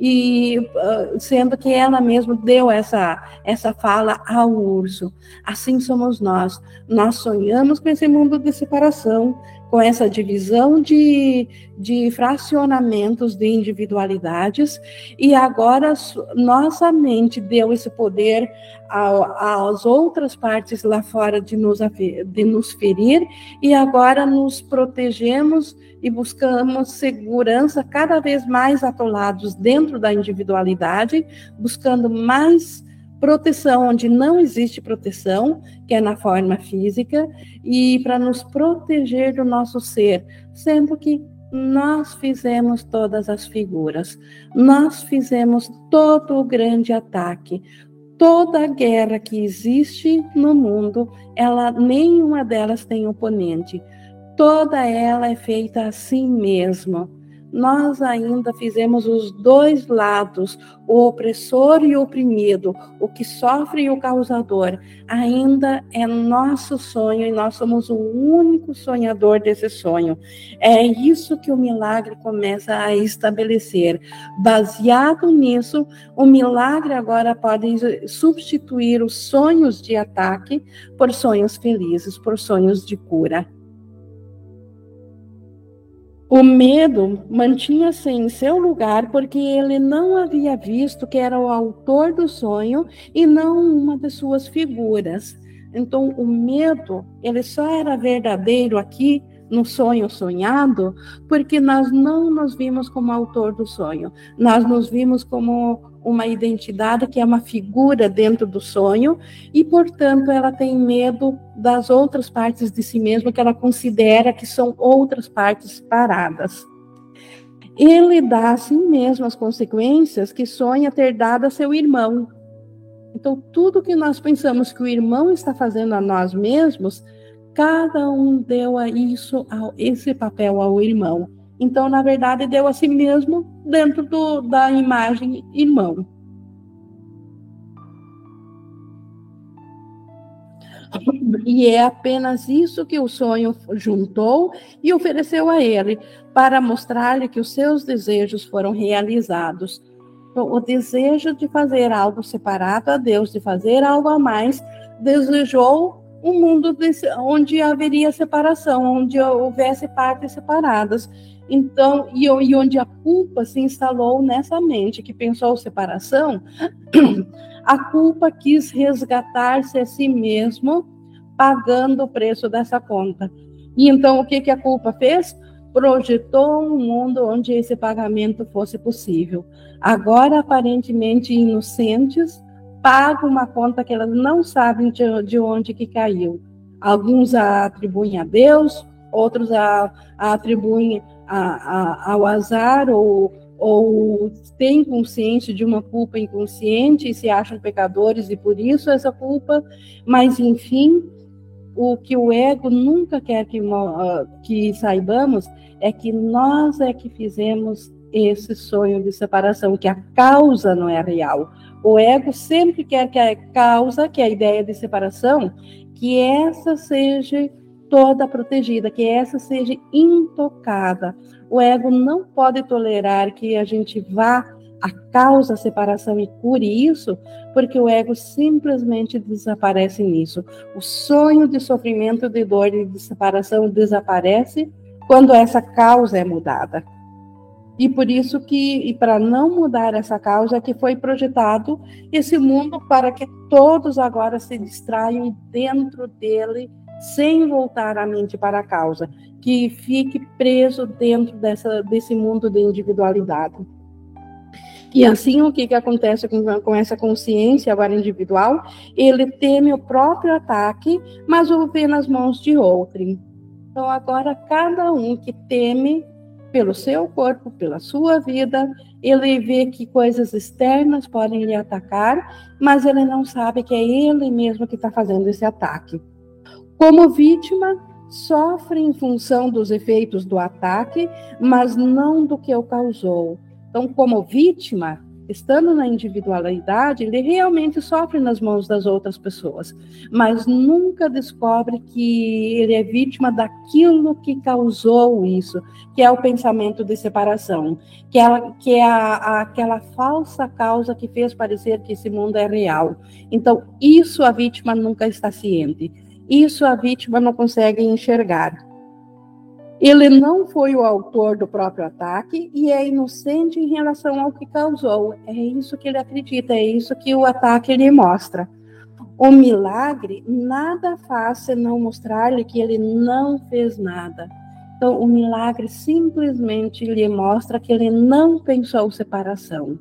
e uh, sendo que ela mesma deu essa essa fala ao urso. Assim somos nós. Nós sonhamos com esse mundo de separação, com essa divisão de, de fracionamentos de individualidades, e agora nossa mente deu esse poder às outras partes lá fora de nos, de nos ferir, e agora nos protegemos e buscamos segurança cada vez mais atolados dentro da individualidade, buscando mais proteção onde não existe proteção, que é na forma física, e para nos proteger do nosso ser, sendo que nós fizemos todas as figuras, nós fizemos todo o grande ataque, toda a guerra que existe no mundo, ela nenhuma delas tem oponente toda ela é feita assim mesmo. Nós ainda fizemos os dois lados, o opressor e o oprimido, o que sofre e o causador. Ainda é nosso sonho e nós somos o único sonhador desse sonho. É isso que o milagre começa a estabelecer. Baseado nisso, o milagre agora pode substituir os sonhos de ataque por sonhos felizes, por sonhos de cura. O medo mantinha-se em seu lugar porque ele não havia visto que era o autor do sonho e não uma de suas figuras. Então, o medo, ele só era verdadeiro aqui no sonho sonhado, porque nós não nos vimos como autor do sonho. Nós nos vimos como uma identidade que é uma figura dentro do sonho e, portanto, ela tem medo das outras partes de si mesma que ela considera que são outras partes paradas. Ele dá a si mesmo as consequências que sonha ter dado a seu irmão. Então, tudo que nós pensamos que o irmão está fazendo a nós mesmos, cada um deu a isso, a esse papel ao irmão. Então, na verdade, deu a si mesmo dentro do, da imagem irmão. E é apenas isso que o sonho juntou e ofereceu a ele, para mostrar-lhe que os seus desejos foram realizados. Então, o desejo de fazer algo separado a Deus, de fazer algo a mais, desejou um mundo onde haveria separação, onde houvesse partes separadas. Então, e, e onde a culpa se instalou nessa mente que pensou separação, a culpa quis resgatar-se a si mesmo, pagando o preço dessa conta. E então, o que, que a culpa fez? Projetou um mundo onde esse pagamento fosse possível. Agora, aparentemente inocentes, pagam uma conta que elas não sabem de, de onde que caiu. Alguns a atribuem a Deus, outros a, a atribuem a, a, ao azar ou, ou têm consciência de uma culpa inconsciente e se acham pecadores e por isso essa culpa, mas enfim, o que o ego nunca quer que, que saibamos é que nós é que fizemos esse sonho de separação, que a causa não é real. O ego sempre quer que a causa, que é a ideia de separação, que essa seja toda protegida, que essa seja intocada. O ego não pode tolerar que a gente vá a causa separação e cure isso, porque o ego simplesmente desaparece nisso. O sonho de sofrimento, de dor de separação desaparece quando essa causa é mudada. E por isso que, e para não mudar essa causa, que foi projetado esse mundo para que todos agora se distraiam dentro dele sem voltar a mente para a causa, que fique preso dentro dessa, desse mundo de individualidade. E assim, o que, que acontece com, com essa consciência agora individual? Ele teme o próprio ataque, mas o vê nas mãos de outrem. Então, agora, cada um que teme pelo seu corpo, pela sua vida, ele vê que coisas externas podem lhe atacar, mas ele não sabe que é ele mesmo que está fazendo esse ataque. Como vítima, sofre em função dos efeitos do ataque, mas não do que o causou. Então, como vítima, estando na individualidade, ele realmente sofre nas mãos das outras pessoas, mas nunca descobre que ele é vítima daquilo que causou isso, que é o pensamento de separação, que é, que é a, a, aquela falsa causa que fez parecer que esse mundo é real. Então, isso a vítima nunca está ciente. Isso a vítima não consegue enxergar. Ele não foi o autor do próprio ataque e é inocente em relação ao que causou. É isso que ele acredita, é isso que o ataque lhe mostra. O milagre nada faz senão mostrar-lhe que ele não fez nada. Então, o milagre simplesmente lhe mostra que ele não pensou separação.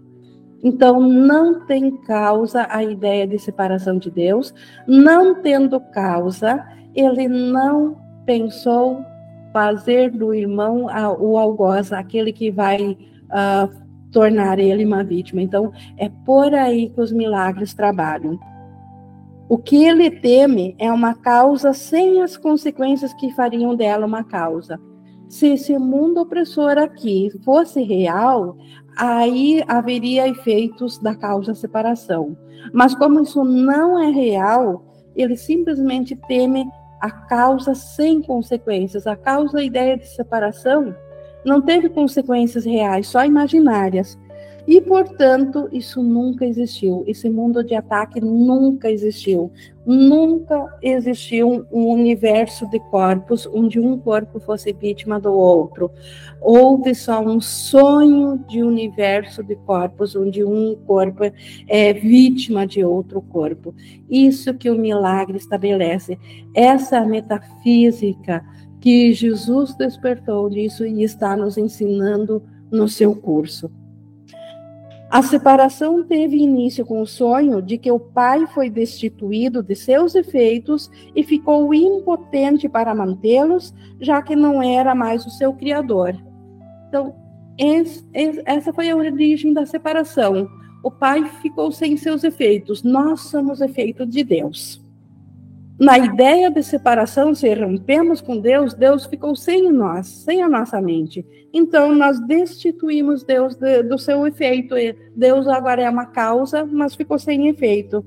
Então, não tem causa a ideia de separação de Deus, não tendo causa, ele não pensou fazer do irmão o algoz, aquele que vai uh, tornar ele uma vítima. Então, é por aí que os milagres trabalham. O que ele teme é uma causa sem as consequências que fariam dela uma causa. Se esse mundo opressor aqui fosse real, aí haveria efeitos da causa separação. Mas como isso não é real, ele simplesmente teme a causa sem consequências. A causa, a ideia de separação, não teve consequências reais, só imaginárias. E, portanto, isso nunca existiu. Esse mundo de ataque nunca existiu. Nunca existiu um universo de corpos onde um corpo fosse vítima do outro. Houve só um sonho de universo de corpos onde um corpo é vítima de outro corpo. Isso que o milagre estabelece. Essa metafísica que Jesus despertou disso e está nos ensinando no seu curso. A separação teve início com o sonho de que o pai foi destituído de seus efeitos e ficou impotente para mantê-los, já que não era mais o seu criador. Então, essa foi a origem da separação. O pai ficou sem seus efeitos, nós somos efeito de Deus na ideia de separação, se rompemos com Deus, Deus ficou sem nós, sem a nossa mente. Então, nós destituímos Deus de, do seu efeito. Deus agora é uma causa, mas ficou sem efeito.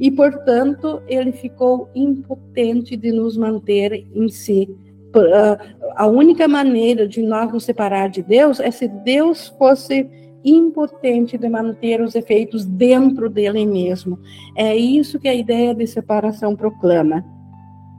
E, portanto, ele ficou impotente de nos manter em si. A única maneira de nós nos separar de Deus é se Deus fosse impotente de manter os efeitos dentro dele mesmo. É isso que a ideia de separação proclama.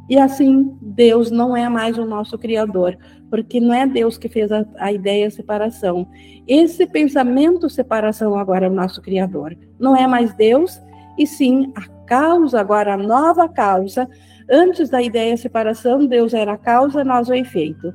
E assim, Deus não é mais o nosso Criador, porque não é Deus que fez a, a ideia de separação. Esse pensamento separação agora é o nosso Criador. Não é mais Deus, e sim a causa, agora a nova causa. Antes da ideia de separação, Deus era a causa, nós o efeito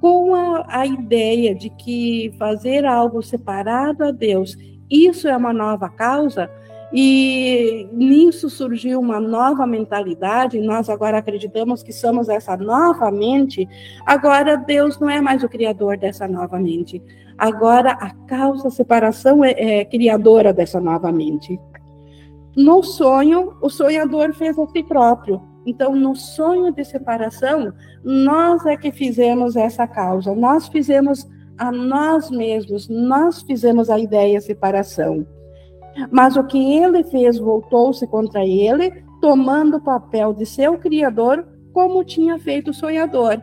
com a, a ideia de que fazer algo separado a Deus, isso é uma nova causa, e nisso surgiu uma nova mentalidade, nós agora acreditamos que somos essa nova mente. Agora Deus não é mais o criador dessa nova mente. Agora a causa separação é, é criadora dessa nova mente. No sonho, o sonhador fez a si próprio. Então, no sonho de separação, nós é que fizemos essa causa, nós fizemos a nós mesmos, nós fizemos a ideia de separação. Mas o que ele fez voltou-se contra ele, tomando o papel de seu criador, como tinha feito o sonhador.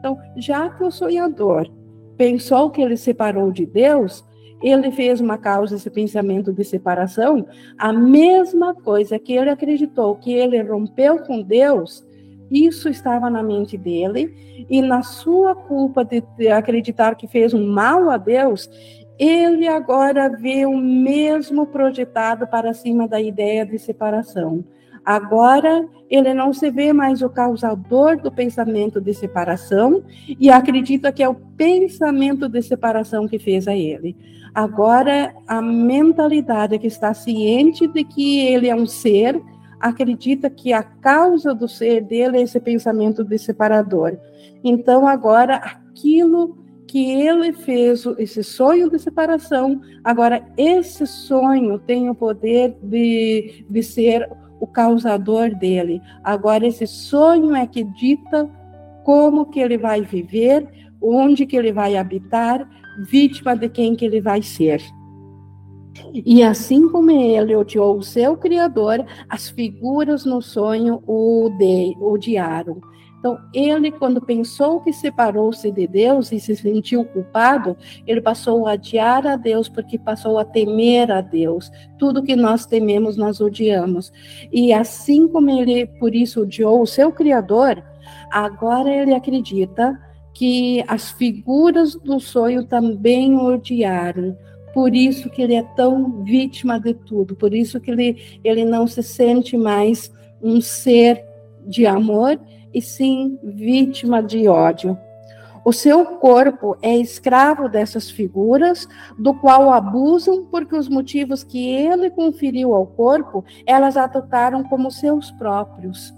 Então, já que o sonhador pensou que ele separou de Deus, ele fez uma causa, esse pensamento de separação, a mesma coisa que ele acreditou que ele rompeu com Deus, isso estava na mente dele, e na sua culpa de, acreditar que fez um mal a Deus, ele agora vê o mesmo projetado para cima da ideia de separação. Agora, ele não se vê mais o causador do pensamento de separação e acredita que é o pensamento de separação que fez a ele. Agora, a mentalidade que está ciente de que ele é um ser, acredita que a causa do ser dele é esse pensamento de separador. Então, agora, aquilo que ele fez, esse sonho de separação, agora esse sonho tem o poder de, de ser o causador dele. Agora esse sonho é que dita como que ele vai viver, onde que ele vai habitar, vítima de quem que ele vai ser. E assim como ele odiou o seu Criador, as figuras no sonho o odiaram. Então, ele, quando pensou que separou-se de Deus e se sentiu culpado, ele passou a odiar a Deus porque passou a temer a Deus. Tudo que nós tememos, nós odiamos. E assim como ele, por isso, odiou o seu Criador, agora ele acredita que as figuras do sonho também o odiaram. Por isso que ele é tão vítima de tudo, por isso que ele, ele não se sente mais um ser de amor, e sim vítima de ódio. O seu corpo é escravo dessas figuras, do qual abusam porque os motivos que ele conferiu ao corpo, elas adotaram como seus próprios.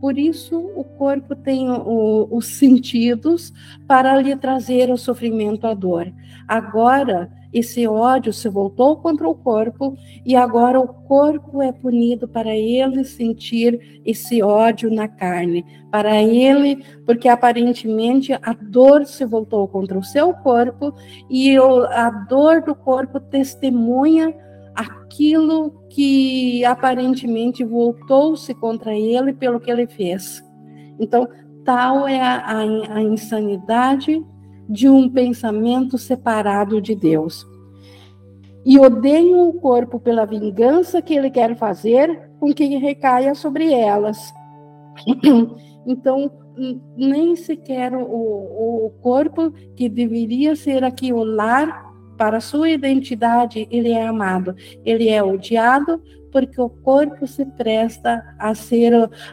Por isso, o corpo tem o, os sentidos para lhe trazer o sofrimento, a dor. Agora, esse ódio se voltou contra o corpo e agora o corpo é punido para ele sentir esse ódio na carne. Para ele, porque aparentemente a dor se voltou contra o seu corpo e a dor do corpo testemunha aquilo que aparentemente voltou-se contra ele pelo que ele fez. Então, tal é a, a, a insanidade de um pensamento separado de Deus. E odeiam o corpo pela vingança que ele quer fazer com que recaia sobre elas. Então, nem sequer o, o corpo que deveria ser aqui o lar para sua identidade, ele é amado. Ele é odiado porque o corpo se presta a ser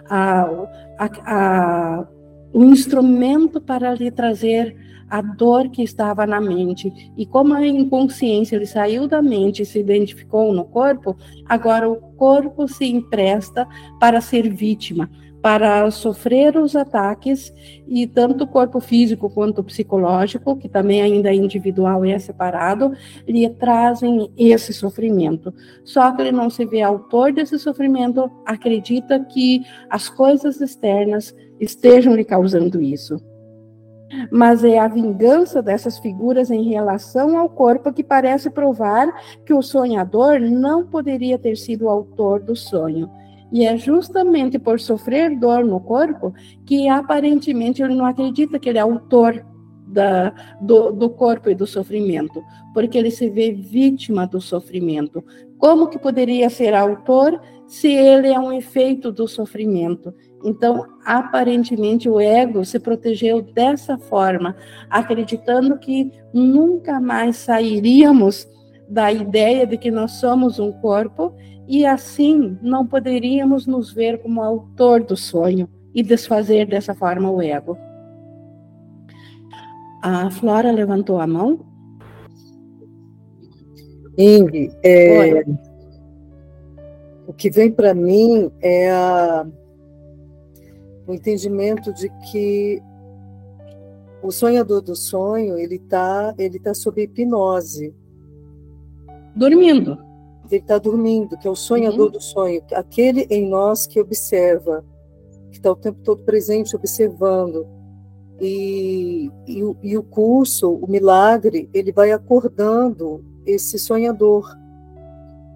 a, a, a, o instrumento para lhe trazer a dor que estava na mente. E como a inconsciência ele saiu da mente e se identificou no corpo, agora o corpo se empresta para ser vítima para sofrer os ataques e tanto o corpo físico quanto o psicológico, que também ainda é individual e é separado, lhe trazem esse sofrimento. Só que ele não se vê autor desse sofrimento, acredita que as coisas externas estejam lhe causando isso. Mas é a vingança dessas figuras em relação ao corpo que parece provar que o sonhador não poderia ter sido o autor do sonho e é justamente por sofrer dor no corpo que aparentemente ele não acredita que ele é autor da, do, do, corpo e do sofrimento, porque ele se vê vítima do sofrimento. Como que poderia ser autor se ele é um efeito do sofrimento? Então, aparentemente, o ego se protegeu dessa forma, acreditando que nunca mais sairíamos da ideia de que nós somos um corpo e assim não poderíamos nos ver como autor do sonho e desfazer dessa forma o ego. A Flora levantou a mão. Ing, é, o que vem para mim é a, o entendimento de que o sonhador do sonho ele está ele tá sob hipnose, dormindo ele está dormindo, que é o sonhador uhum. do sonho, aquele em nós que observa, que está o tempo todo presente, observando. E, e, e, o curso, o milagre, ele vai acordando esse sonhador.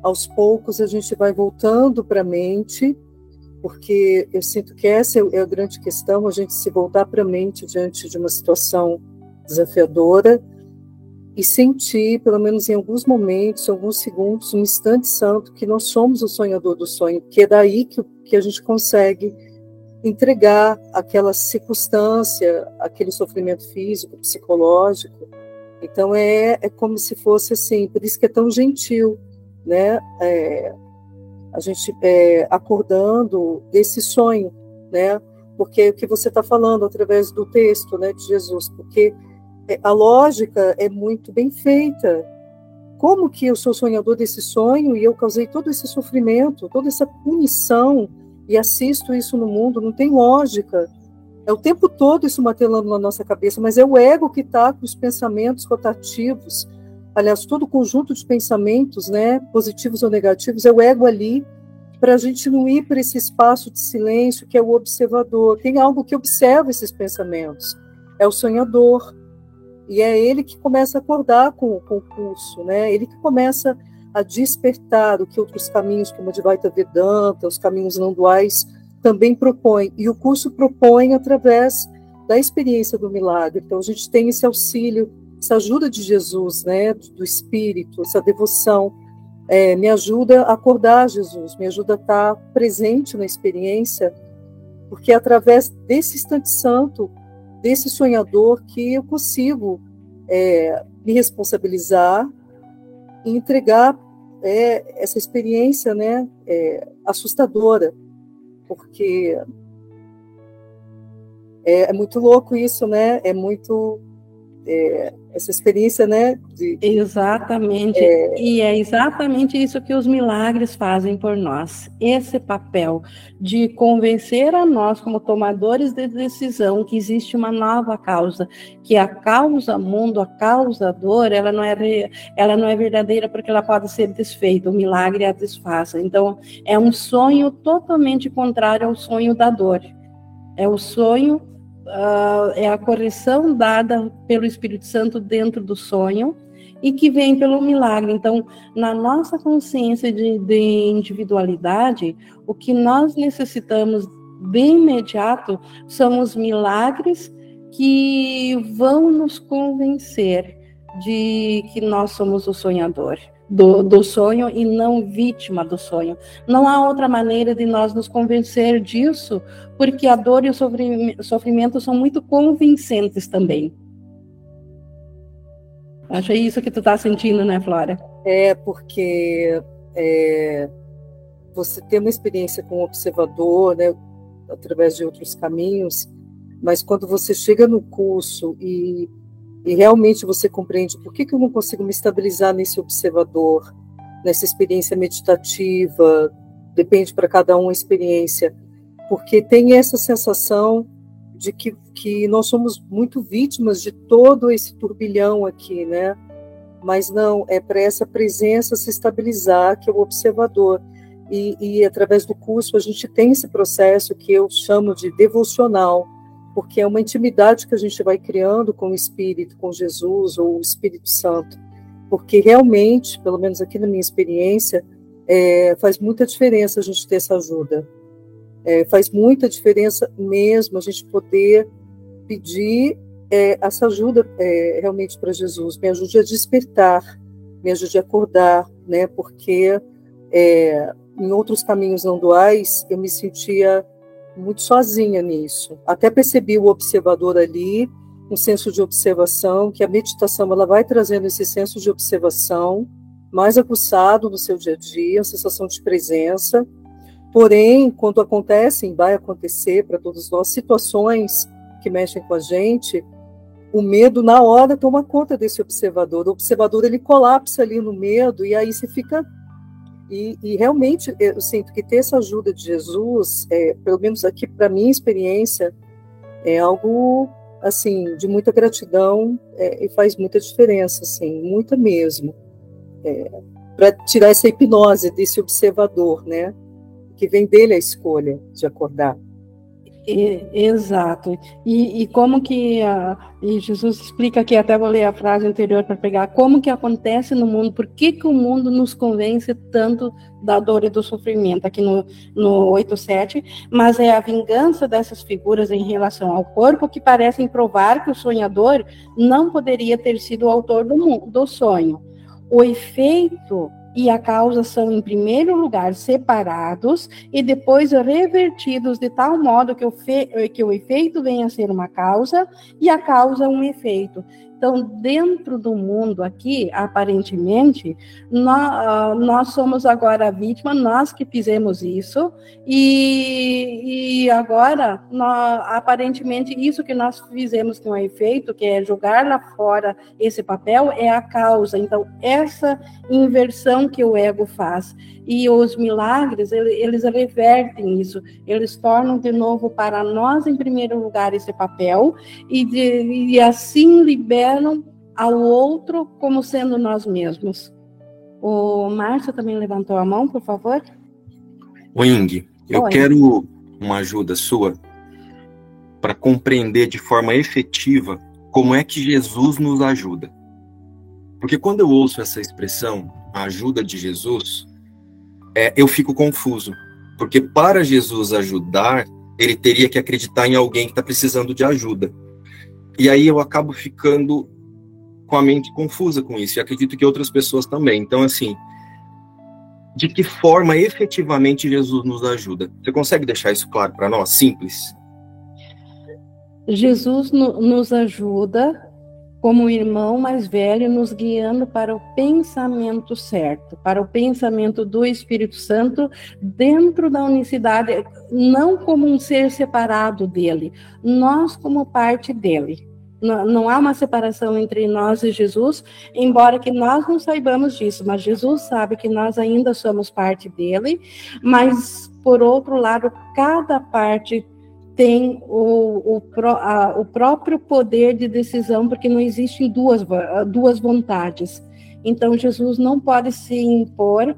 Aos poucos a gente vai voltando para a mente, porque eu sinto que essa é a grande questão, a gente se voltar para a mente diante de uma situação desafiadora e sentir, pelo menos em alguns momentos, alguns segundos, um instante santo, que nós somos o sonhador do sonho, que é daí que, que a gente consegue entregar aquela circunstância, aquele sofrimento físico, psicológico. Então é, é como se fosse assim, por isso que é tão gentil, né? É, a gente é, acordando desse sonho, né? Porque é o que você está falando através do texto, né, de Jesus, porque a lógica é muito bem feita. Como que eu sou sonhador desse sonho e eu causei todo esse sofrimento, toda essa punição e assisto isso no mundo? Não tem lógica. É o tempo todo isso matelando na nossa cabeça, mas é o ego que está com os pensamentos rotativos. Aliás, todo o conjunto de pensamentos, né, positivos ou negativos, é o ego ali para a gente não ir para esse espaço de silêncio que é o observador. Tem algo que observa esses pensamentos, é o sonhador. E é ele que começa a acordar com, o curso, né? ele que começa a despertar o que outros caminhos, como a Advaita Vedanta, os caminhos não duais, também propõem. E o curso propõe através da experiência do milagre. Então, a gente tem esse auxílio, essa ajuda de Jesus, né, do Espírito, essa devoção é, me ajuda a acordar Jesus, me ajuda a estar presente na experiência, porque é através desse instante santo, desse sonhador, que eu consigo é, me responsabilizar e entregar é, essa experiência né, é, assustadora, porque é, é, muito louco isso, né? É muito é, essa experiência, né? De, exatamente. É... E é exatamente isso que os milagres fazem por nós. Esse papel de convencer a nós, como tomadores de decisão, que existe uma nova causa, que a causa mundo, a causa dor, ela não é, ela não é verdadeira porque ela pode ser desfeita. O milagre a desfaça. Então, é um sonho totalmente contrário ao sonho da dor. É o sonho uh, é a correção dada pelo Espírito Santo dentro do sonho e que vem pelo milagre. Então, na nossa consciência de, de individualidade, o que nós necessitamos de imediato são os milagres que vão nos convencer de que nós somos o sonhador do, do sonho e não vítima do sonho. Não há outra maneira de nós nos convencer disso, porque a dor e o sofrimento são muito convincentes também. Acho isso que tu está sentindo, né, Flora? É, porque é, você tem uma experiência com o observador, né, através de outros caminhos, mas quando você chega no curso e e realmente você compreende por que, que eu não consigo me estabilizar nesse observador, nessa experiência meditativa, depende para cada um a experiência, porque tem essa sensação de que, que nós somos muito vítimas de todo esse turbilhão aqui, né? Mas não, é para essa presença se estabilizar, que é o observador. E, e através do curso a gente tem esse processo que eu chamo de devocional, porque é uma intimidade que a gente vai criando com o Espírito, com Jesus ou o Espírito Santo, porque realmente, pelo menos aqui na minha experiência, é, faz muita diferença a gente ter essa ajuda. É, faz muita diferença mesmo a gente poder pedir é, essa ajuda é, realmente para Jesus, me ajude a despertar, me ajude a acordar, né? Porque é, em outros caminhos não duais eu me sentia muito sozinha nisso. Até percebi o observador ali, um senso de observação, que a meditação ela vai trazendo esse senso de observação mais aguçado no seu dia a dia, a sensação de presença. Porém, quando acontecem, vai acontecer para todos nós situações que mexem com a gente, o medo na hora toma conta desse observador. O observador ele colapsa ali no medo e aí você fica e, e, realmente eu sinto que ter essa ajuda de Jesus, é, pelo menos aqui para minha experiência, é algo assim de muita gratidão é, e faz muita diferença, assim, muita mesmo, é, para tirar essa hipnose desse observador, né? Que vem dele a escolha de acordar. E, exato. E, e, como que a, e Jesus explica aqui, até vou ler a frase anterior para pegar, como que acontece no mundo, por que, que o mundo nos convence tanto da dor e do sofrimento, aqui no, no 8.7, mas é a vingança dessas figuras em relação ao corpo que parecem provar que o sonhador não poderia ter sido o autor do, do sonho. O efeito e a causa são, em primeiro lugar, separados e depois revertidos de tal modo que o, que o efeito venha a ser uma causa e a causa um efeito. Então, dentro do mundo aqui, aparentemente, nós, ah, nós somos agora a vítima, nós que fizemos isso, e, e agora, nós, aparentemente, isso que nós fizemos com efeito, que é jogar lá fora esse papel, é a causa. Então, essa inversão que o ego faz. E os milagres, eles revertem isso, eles tornam de novo para nós, em primeiro lugar, esse papel, e, de, e assim liberam ao outro como sendo nós mesmos. O Márcio também levantou a mão, por favor. O Ing, eu Oi. quero uma ajuda sua para compreender de forma efetiva como é que Jesus nos ajuda. Porque quando eu ouço essa expressão, a ajuda de Jesus, é, eu fico confuso. Porque para Jesus ajudar, ele teria que acreditar em alguém que está precisando de ajuda. E aí eu acabo ficando com a mente confusa com isso, e acredito que outras pessoas também. Então, assim, de que forma efetivamente Jesus nos ajuda? Você consegue deixar isso claro para nós? Simples. Jesus no, nos ajuda como irmão mais velho, nos guiando para o pensamento certo, para o pensamento do Espírito Santo dentro da unicidade, não como um ser separado dele, nós como parte dele. Não, não há uma separação entre nós e Jesus, embora que nós não saibamos disso, mas Jesus sabe que nós ainda somos parte dele, mas por outro lado, cada parte tem o, o, a, o próprio poder de decisão, porque não existem duas, duas vontades. Então, Jesus não pode se impor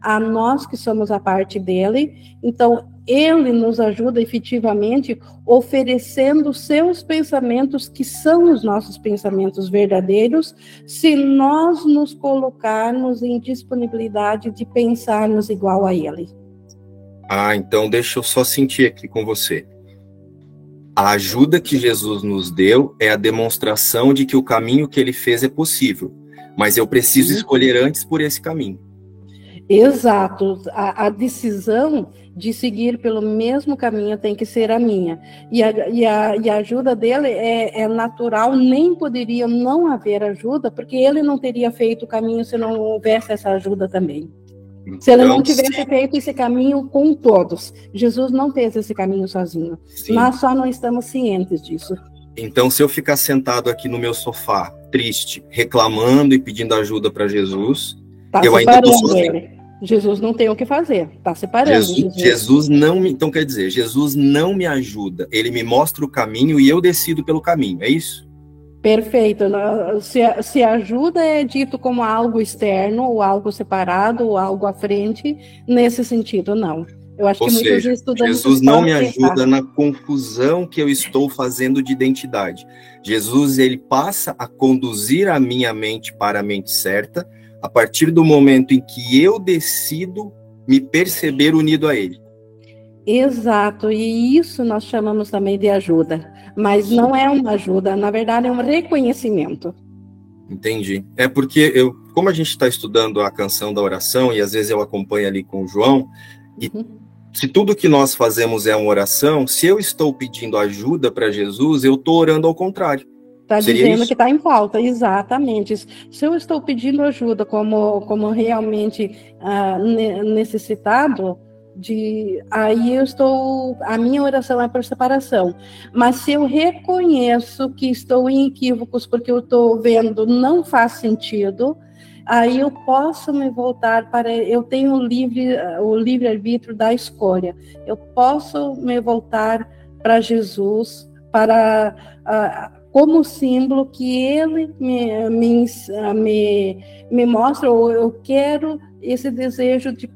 a nós que somos a parte dele. Então, ele nos ajuda efetivamente oferecendo seus pensamentos, que são os nossos pensamentos verdadeiros, se nós nos colocarmos em disponibilidade de pensarmos igual a ele. Ah, então deixa eu só sentir aqui com você. A ajuda que Jesus nos deu é a demonstração de que o caminho que ele fez é possível, mas eu preciso uhum. escolher antes por esse caminho. Exato. A, a, decisão de seguir pelo mesmo caminho tem que ser a minha. E a, e a, e a ajuda dele é, é, natural, nem poderia não haver ajuda, porque ele não teria feito o caminho se não houvesse essa ajuda também. Se ele não então, tivesse feito esse caminho com todos, Jesus não fez esse caminho sozinho. Sim. Nós só não estamos cientes disso. Então, se eu ficar sentado aqui no meu sofá, triste, reclamando e pedindo ajuda para Jesus, tá eu ainda estou ele. Jesus não tem o que fazer, está separando. Jesus, Jesus. Jesus não me, então quer dizer, Jesus não me ajuda, ele me mostra o caminho e eu decido pelo caminho, é isso? Perfeito. Se, se ajuda é dito como algo externo, ou algo separado, ou algo à frente, nesse sentido, não. Eu acho ou que seja, muitos estudantes. Jesus não me ajuda pensar. na confusão que eu estou fazendo de identidade. Jesus ele passa a conduzir a minha mente para a mente certa a partir do momento em que eu decido me perceber unido a Ele. Exato, e isso nós chamamos também de ajuda, mas não é uma ajuda, na verdade é um reconhecimento. Entendi. É porque eu, como a gente está estudando a canção da oração e às vezes eu acompanho ali com o João, e uhum. se tudo que nós fazemos é uma oração, se eu estou pedindo ajuda para Jesus, eu estou orando ao contrário. Está dizendo isso? que está em falta, exatamente. Se eu estou pedindo ajuda como, como realmente uh, necessitado, de aí eu estou a minha oração é por separação mas se eu reconheço que estou em equívocos porque eu estou vendo não faz sentido aí eu posso me voltar para eu tenho o livre o livre arbítrio da escolha eu posso me voltar para Jesus para uh, como símbolo que ele me, me, me, me mostra, ou eu quero esse desejo de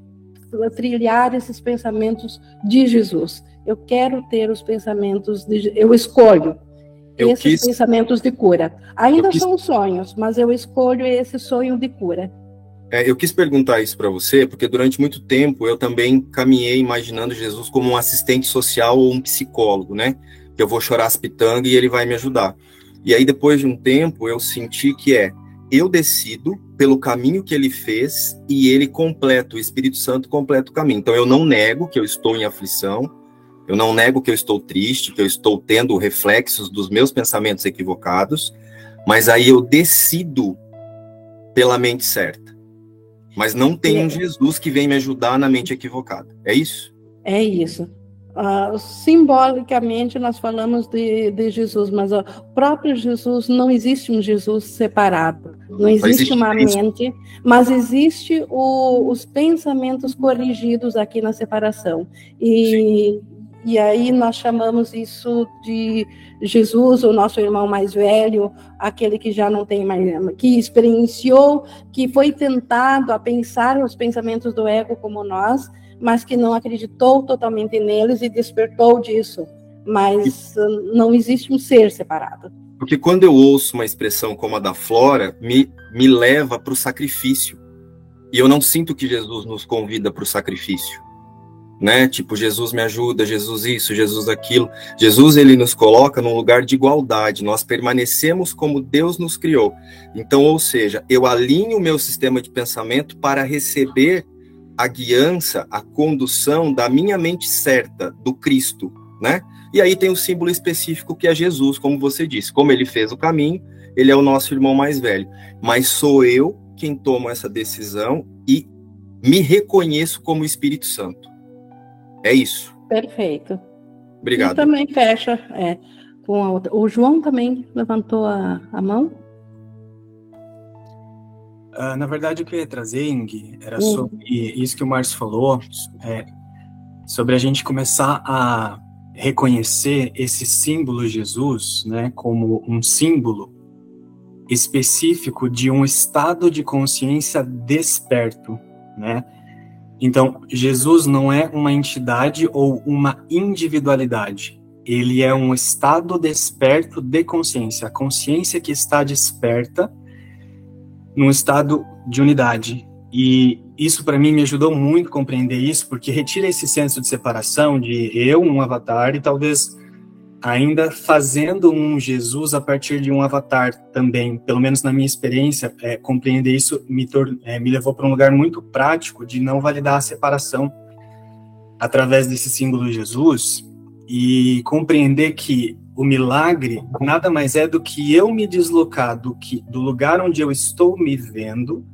trilhar esses pensamentos de Jesus. Eu quero ter os pensamentos de eu escolho eu esses quis... pensamentos de cura. Ainda quis... são sonhos, mas eu escolho esse sonho de cura. É, eu quis perguntar isso para você, porque durante muito tempo eu também caminhei imaginando Jesus como um assistente social ou um psicólogo, né? Que eu vou chorar as pitangas e ele vai me ajudar. E aí, depois de um tempo, eu senti que é eu decido pelo caminho que ele fez e ele completa, o Espírito Santo completa o caminho. Então eu não nego que eu estou em aflição, eu não nego que eu estou triste, que eu estou tendo reflexos dos meus pensamentos equivocados, mas aí eu decido pela mente certa. Mas não tem um Jesus que vem me ajudar na mente equivocada. É isso? É isso. Uh, simbolicamente nós falamos de, de Jesus, mas o próprio Jesus não existe um Jesus separado, não existe uma mente, mas existe o, os pensamentos corrigidos aqui na separação. E, e aí nós chamamos isso de Jesus, o nosso irmão mais velho, aquele que já não tem mais, que experienciou, que foi tentado a pensar os pensamentos do ego como nós, mas que não acreditou totalmente neles e despertou disso. Mas não existe um ser separado. Porque quando eu ouço uma expressão como a da Flora, me, me leva para o sacrifício. E eu não sinto que Jesus nos convida para o sacrifício. Né? Tipo, Jesus me ajuda, Jesus isso, Jesus aquilo. Jesus ele nos coloca num lugar de igualdade. Nós permanecemos como Deus nos criou. Então, ou seja, eu alinho o meu sistema de pensamento para receber a guiança, a condução da minha mente certa, do Cristo, né? E aí tem o símbolo específico que é Jesus, como você disse. Como ele fez o caminho, ele é o nosso irmão mais velho. Mas sou eu quem tomo essa decisão e me reconheço como Espírito Santo. É isso. Perfeito. Obrigado. E também fecha é, com a outra. O João também levantou a, a mão. Uh, na verdade, o que eu ia trazer, Ing, era uhum. sobre isso que o Márcio falou, é, sobre a gente começar a reconhecer esse símbolo Jesus, né, como um símbolo específico de um estado de consciência desperto, né? Então, Jesus não é uma entidade ou uma individualidade. Ele é um estado desperto de consciência, a consciência que está desperta num estado de unidade. E isso para mim me ajudou muito a compreender isso, porque retira esse senso de separação de eu, um avatar, e talvez ainda fazendo um Jesus a partir de um avatar também, pelo menos na minha experiência, é, compreender isso me, é, me levou para um lugar muito prático de não validar a separação através desse símbolo Jesus e compreender que o milagre nada mais é do que eu me deslocar do, que, do lugar onde eu estou me vendo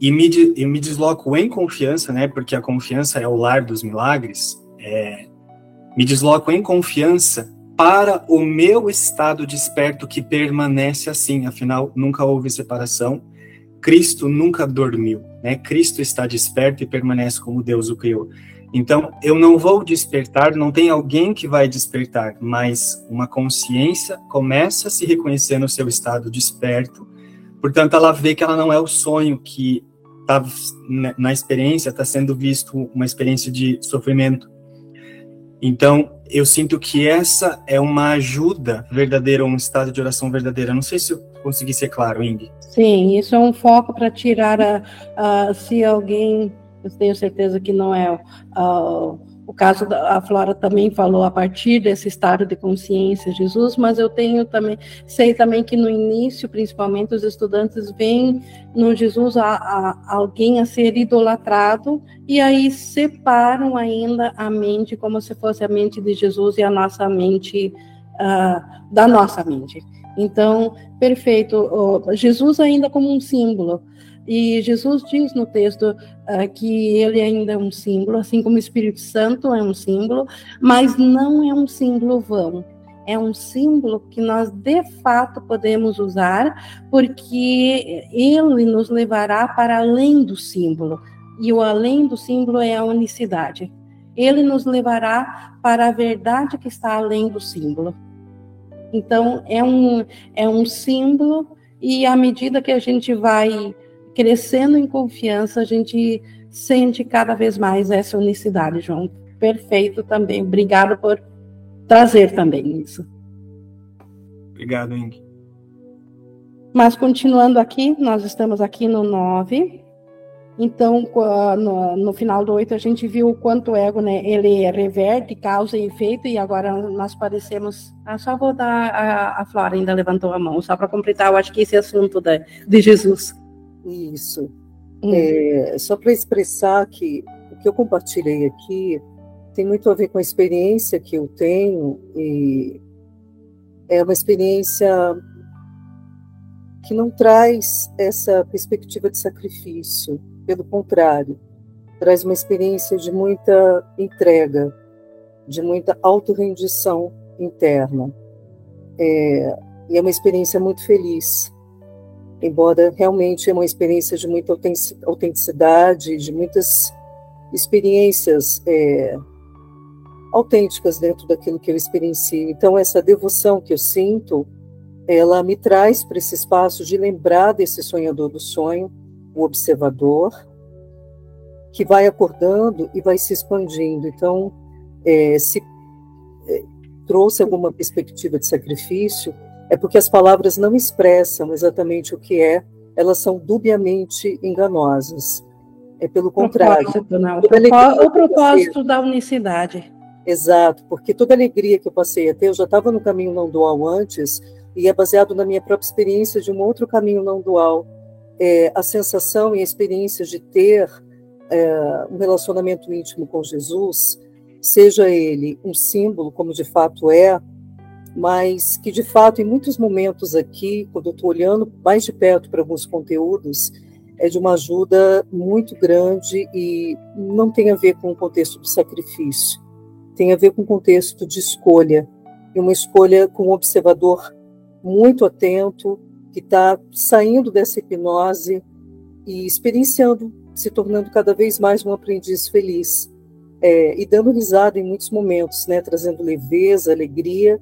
e me, eu me desloco em confiança, né? Porque a confiança é o lar dos milagres. É, me desloco em confiança para o meu estado desperto que permanece assim. Afinal, nunca houve separação. Cristo nunca dormiu, né? Cristo está desperto e permanece como Deus o criou. Então, eu não vou despertar, não tem alguém que vai despertar, mas uma consciência começa a se reconhecer no seu estado desperto. Portanto, ela vê que ela não é o sonho que tá na experiência está sendo visto uma experiência de sofrimento. Então, eu sinto que essa é uma ajuda verdadeira, um estado de oração verdadeira. Não sei se eu consegui ser claro, Ing. Sim, isso é um foco para tirar a, a, se alguém eu tenho certeza que não é uh, o caso da a Flora também falou a partir desse estado de consciência Jesus, mas eu tenho também sei também que no início, principalmente os estudantes veem no Jesus a, a, alguém a ser idolatrado e aí separam ainda a mente como se fosse a mente de Jesus e a nossa mente uh, da nossa mente. Então, perfeito. Jesus ainda como um símbolo. E Jesus diz no texto uh, que ele ainda é um símbolo, assim como o Espírito Santo é um símbolo, mas não é um símbolo vão. É um símbolo que nós de fato podemos usar, porque ele nos levará para além do símbolo. E o além do símbolo é a unicidade. Ele nos levará para a verdade que está além do símbolo. Então, é um, é um símbolo, e à medida que a gente vai crescendo em confiança, a gente sente cada vez mais essa unicidade, João. Perfeito também. Obrigado por trazer também isso. Obrigado, Ing. Mas continuando aqui, nós estamos aqui no 9. Então, no, no, final do 8, a gente viu o quanto o ego, né, ele reverte causa e efeito, e agora nós parecemos... Ah, só vou dar... A, a Flora ainda levantou a mão, só para completar, eu acho que esse assunto de, de Jesus. Isso. Hum. É, só para expressar que o que eu compartilhei aqui tem muito a ver com a experiência que eu tenho e é uma experiência que não traz essa perspectiva de sacrifício, pelo contrário, traz uma experiência de muita entrega, de muita autorrendição interna. É, e é uma experiência muito feliz, embora realmente é uma experiência de muita autenticidade, de muitas experiências é, autênticas dentro daquilo que eu experiencio. Então, essa devoção que eu sinto, ela me traz para esse espaço de lembrar desse sonhador do sonho, o observador, que vai acordando e vai se expandindo. Então, é, se é, trouxe alguma perspectiva de sacrifício, é porque as palavras não expressam exatamente o que é, elas são dubiamente enganosas. É pelo contrário. Propósito, não. O, propó o propósito da unicidade. Exato, porque toda alegria que eu passei a ter, eu já estava no caminho não dual antes, e é baseado na minha própria experiência de um outro caminho não dual. É, a sensação e a experiência de ter é, um relacionamento íntimo com Jesus, seja ele um símbolo, como de fato é, mas que de fato, em muitos momentos aqui, quando eu estou olhando mais de perto para alguns conteúdos, é de uma ajuda muito grande e não tem a ver com o contexto do sacrifício, tem a ver com o contexto de escolha, e uma escolha com um observador muito atento, que está saindo dessa hipnose e experienciando, se tornando cada vez mais um aprendiz feliz. É, e dando risada em muitos momentos, né, trazendo leveza, alegria,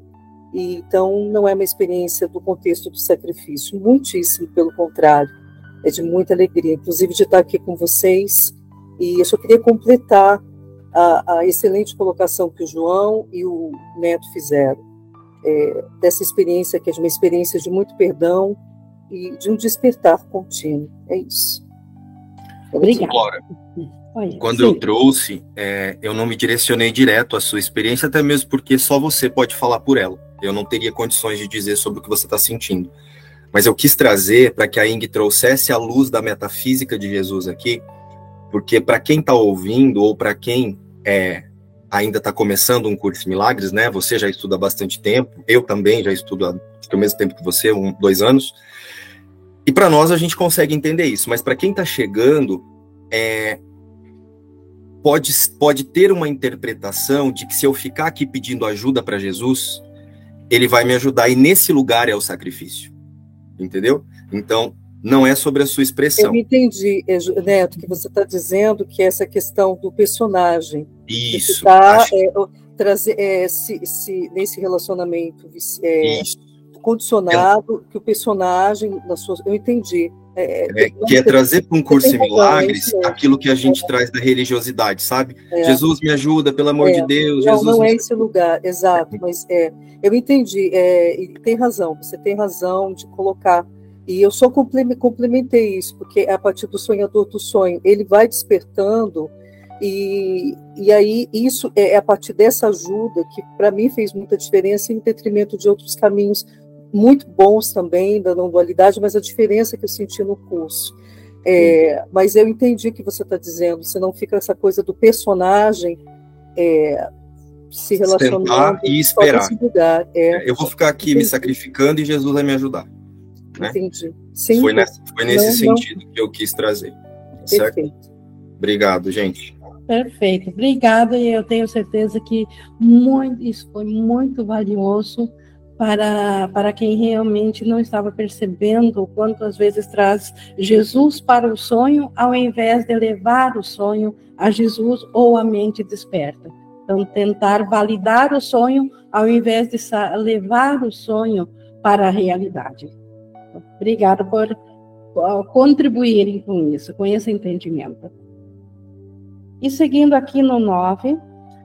e então não é uma experiência do contexto do sacrifício, muitíssimo pelo contrário, é de muita alegria, inclusive de estar aqui com vocês. E eu só queria completar a, a excelente colocação que o João e o Neto fizeram é, dessa experiência, que é uma experiência de muito perdão e de um despertar contínuo. É isso. Obrigada. quando Sim. eu trouxe, é, eu não me direcionei direto à sua experiência, até mesmo porque só você pode falar por ela. Eu não teria condições de dizer sobre o que você está sentindo. Mas eu quis trazer para que a Ing trouxesse a luz da metafísica de Jesus aqui, porque para quem está ouvindo ou para quem é, ainda está começando um curso de milagres, né? Você já estuda há bastante tempo, eu também já estudo há ao mesmo tempo que você, um, dois anos. E para nós a gente consegue entender isso, mas para quem está chegando, é, pode, pode ter uma interpretação de que se eu ficar aqui pedindo ajuda para Jesus, ele vai me ajudar, e nesse lugar é o sacrifício. Entendeu? Então, não é sobre a sua expressão. Eu entendi, é, Neto, que você está dizendo que essa questão do personagem. Isso. Está é, trazer, é, se, se, nesse relacionamento é, condicionado, que o personagem, na sua, eu entendi. É, é, é que é trazer para um curso em milagres aquilo que a gente traz da religiosidade, sabe? Jesus me ajuda, pelo amor de Deus. Não, Jesus não é esse lugar, exato, mas é, eu entendi, é, e tem razão, você tem razão de colocar e eu só complementei isso, porque é a partir do sonhador do sonho, ele vai despertando, e, e aí isso é, é a partir dessa ajuda que para mim fez muita diferença em detrimento de outros caminhos muito bons também da não dualidade, mas a diferença que eu senti no curso. É, mas eu entendi o que você está dizendo, você não fica essa coisa do personagem é, se relacionando e esperar. Lugar, é. Eu vou ficar aqui entendi. me sacrificando e Jesus vai me ajudar. Né? Entendi. Sim, foi, nessa, foi nesse não, sentido não. que eu quis trazer. Certo? Perfeito. Obrigado, gente. Perfeito, obrigada. E eu tenho certeza que muito, isso foi muito valioso para, para quem realmente não estava percebendo o quanto às vezes traz Jesus para o sonho, ao invés de levar o sonho a Jesus ou a mente desperta. Então, tentar validar o sonho, ao invés de levar o sonho para a realidade. Obrigada por, contribuírem com isso, com esse entendimento. E seguindo aqui no 9,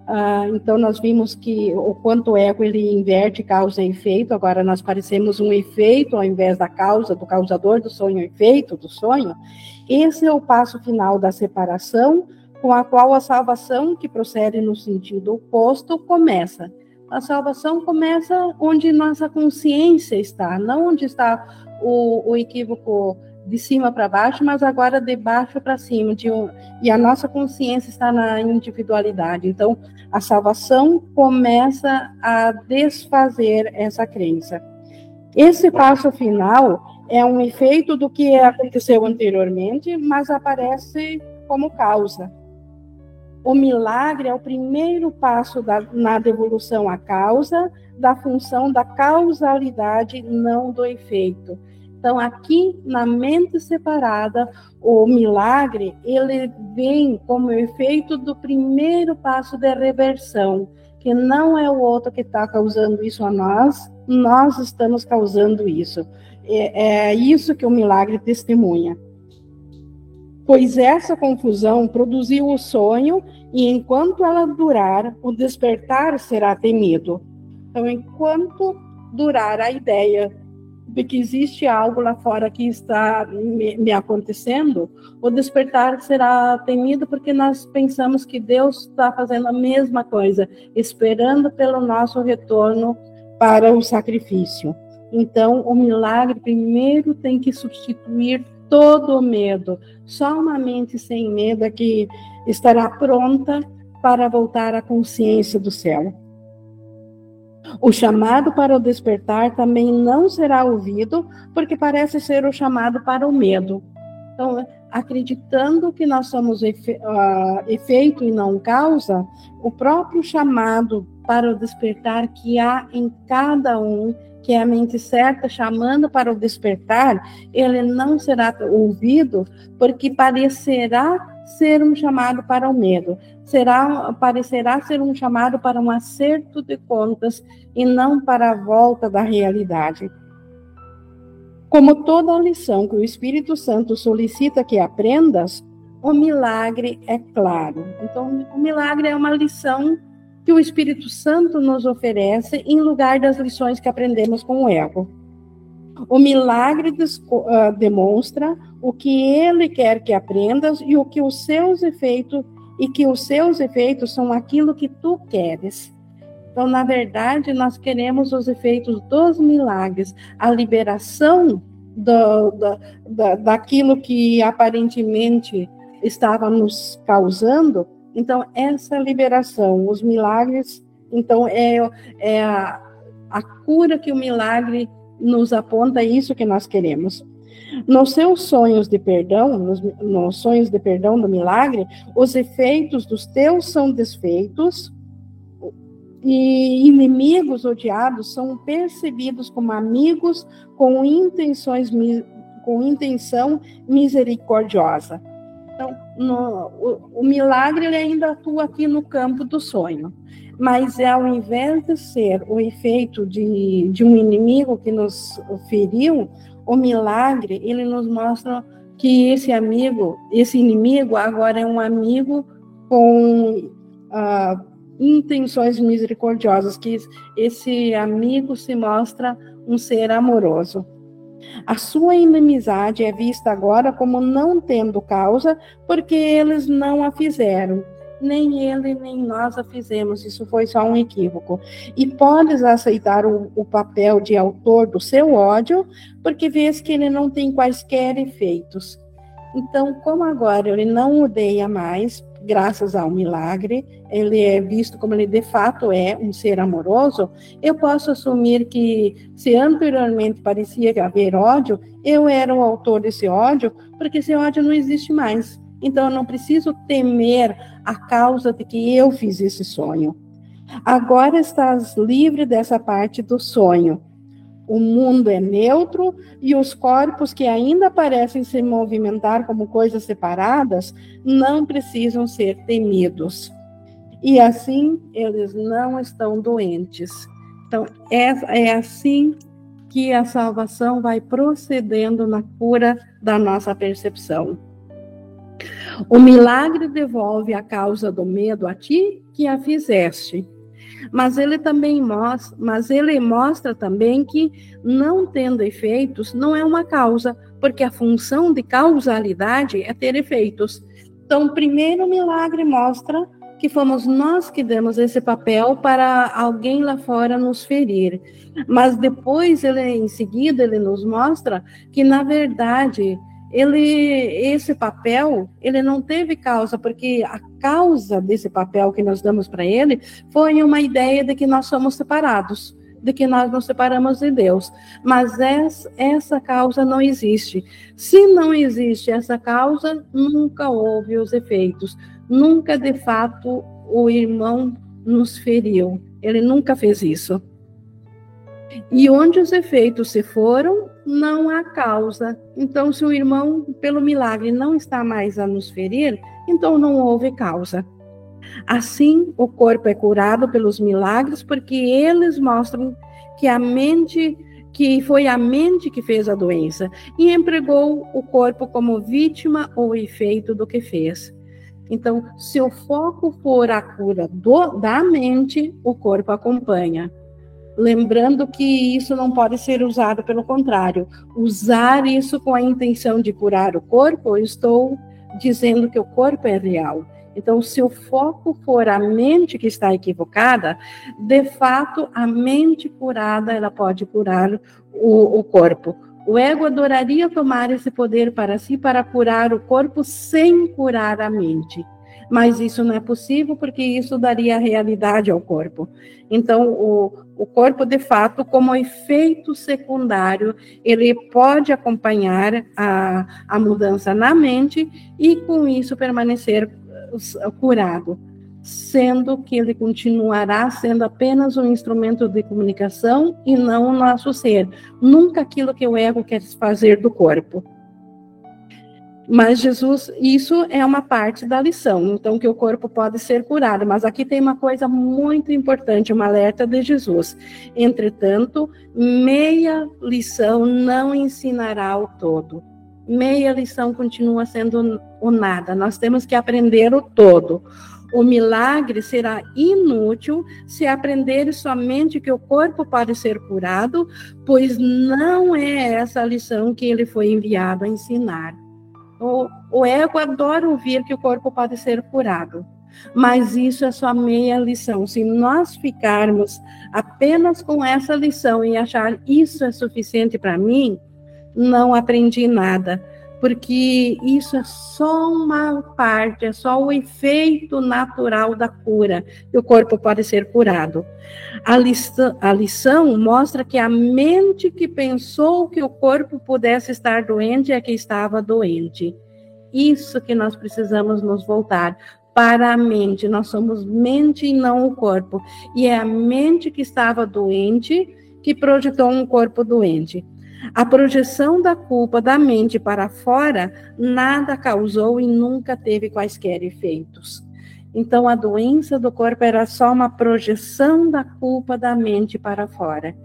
ah, então nós vimos que o quanto o ego ele inverte causa e efeito, agora nós parecemos um efeito ao invés da causa, do causador do sonho, efeito do sonho. Esse é o passo final da separação, com a qual a salvação, que procede no sentido oposto, começa. A salvação começa onde nossa consciência está, não onde está o, o equívoco de cima para baixo, mas agora de baixo para cima. De, e a nossa consciência está na individualidade. Então, a salvação começa a desfazer essa crença. Esse passo final é um efeito do que aconteceu anteriormente, mas aparece como causa. O milagre é o primeiro passo da, na devolução à causa, da função da causalidade, não do efeito. Então, aqui na mente separada, o milagre ele vem como efeito do primeiro passo de reversão, que não é o outro que está causando isso a nós, nós estamos causando isso. É, é isso que o milagre testemunha. pois essa confusão produziu o sonho, e enquanto ela durar, o despertar será temido. Então, enquanto durar a ideia de que existe algo lá fora que está me, me, acontecendo, o despertar será temido porque nós pensamos que Deus está fazendo a mesma coisa, esperando pelo nosso retorno para o sacrifício. Então, o milagre primeiro tem que substituir todo o medo. Só uma mente sem medo é que estará pronta para voltar à consciência do céu. O chamado para o despertar também não será ouvido, porque parece ser o chamado para o medo. Então, acreditando que nós somos efe, uh, efeito e não causa, o próprio chamado para o despertar que há em cada um, que é a mente certa chamando para o despertar, ele não será ouvido, porque parecerá ser um chamado para o medo, será parecerá ser um chamado para um acerto de contas e não para a volta da realidade. Como toda lição que o Espírito Santo solicita que aprendas, o milagre é claro. Então, o milagre é uma lição que o Espírito Santo nos oferece em lugar das lições que aprendemos com o ego. O milagre uh, demonstra o que ele quer que aprendas e o que os seus efeitos e que os seus efeitos são aquilo que tu queres. Então, na verdade, nós queremos os efeitos dos milagres, a liberação do, do, da, daquilo que aparentemente estava nos causando. Então, essa liberação, os milagres, então, é, é a, a cura que o milagre nos aponta isso que nós queremos. Nos seus sonhos de perdão, nos, nos, sonhos de perdão do milagre, os efeitos dos teus são desfeitos e inimigos odiados são percebidos como amigos com intenções com intenção misericordiosa. Então, no, o, o milagre ele ainda atua aqui no campo do sonho mas é ao invés de ser o efeito de, de um inimigo que nos feriu, o milagre, ele nos mostra que esse amigo, esse inimigo agora é um amigo com ah, intenções misericordiosas, que esse amigo se mostra um ser amoroso. A sua inimizade é vista agora como não tendo causa, porque eles não a fizeram nem ele nem nós a fizemos, isso foi só um equívoco. E podes aceitar o, o papel de autor do seu ódio, porque vês que ele não tem quaisquer efeitos. Então, como agora ele não odeia mais, graças ao milagre, ele é visto como ele de fato é um ser amoroso, eu posso assumir que se anteriormente parecia haver ódio, eu era o autor desse ódio, porque esse ódio não existe mais. Então, eu não preciso temer a causa de que eu fiz esse sonho. Agora estás livre dessa parte do sonho. O mundo é neutro e os corpos que ainda parecem se movimentar como coisas separadas não precisam ser temidos. E assim eles não estão doentes. Então, é, é assim que a salvação vai procedendo na cura da nossa percepção. O milagre devolve a causa do medo a ti que a fizeste. Mas ele também mostra, mas ele mostra também que não tendo efeitos não é uma causa, porque a função de causalidade é ter efeitos. Então, primeiro o milagre mostra que fomos nós que demos esse papel para alguém lá fora nos ferir. Mas depois ele em seguida ele nos mostra que na verdade ele esse papel ele não teve causa porque a causa desse papel que nós damos para ele foi uma ideia de que nós somos separados de que nós nos separamos de Deus. Mas essa, causa não existe. Se não existe essa causa nunca houve os efeitos. Nunca de fato o irmão nos feriu. Ele nunca fez isso. E onde os efeitos se foram, não há causa. Então, se o irmão, pelo milagre, não está mais a nos ferir, então não houve causa. Assim, o corpo é curado pelos milagres, porque eles mostram que a mente que foi a mente que fez a doença e empregou o corpo como vítima ou efeito do que fez. Então, se o foco for a cura do, da mente, o corpo acompanha. Lembrando que isso não pode ser usado pelo contrário. Usar isso com a intenção de curar o corpo, eu estou dizendo que o corpo é real. Então, se o foco for a mente que está equivocada, de fato, a mente curada ela pode curar o, o corpo. O ego adoraria tomar esse poder para si para curar o corpo sem curar a mente. Mas isso não é possível porque isso daria realidade ao corpo. Então, o, o corpo, de fato, como efeito secundário, ele pode acompanhar a, a mudança na mente e, com isso, permanecer curado, sendo que ele continuará sendo apenas um instrumento de comunicação e não o nosso ser, nunca aquilo que o ego quer fazer do corpo. Mas Jesus, isso é uma parte da lição, então que o corpo pode ser curado. Mas aqui tem uma coisa muito importante, uma alerta de Jesus. Entretanto, meia lição não ensinará o todo meia lição continua sendo o nada. Nós temos que aprender o todo. O milagre será inútil se aprender somente que o corpo pode ser curado, pois não é essa a lição que ele foi enviado a ensinar. O, o ego adora ouvir que o corpo pode ser curado, mas isso é só meia lição. Se nós ficarmos apenas com essa lição e achar isso é suficiente para mim, não aprendi nada, porque isso é só uma parte, é só o efeito natural da cura, que o corpo pode ser curado. A a lição mostra que a mente que pensou que o corpo pudesse estar doente é que estava doente. Isso que nós precisamos nos voltar para a mente. Nós somos mente e não o corpo. E é a mente que estava doente que projetou um corpo doente. A projeção da culpa da mente para fora nada causou e nunca teve quaisquer efeitos. Então, a doença do corpo era só uma projeção da culpa da mente para fora.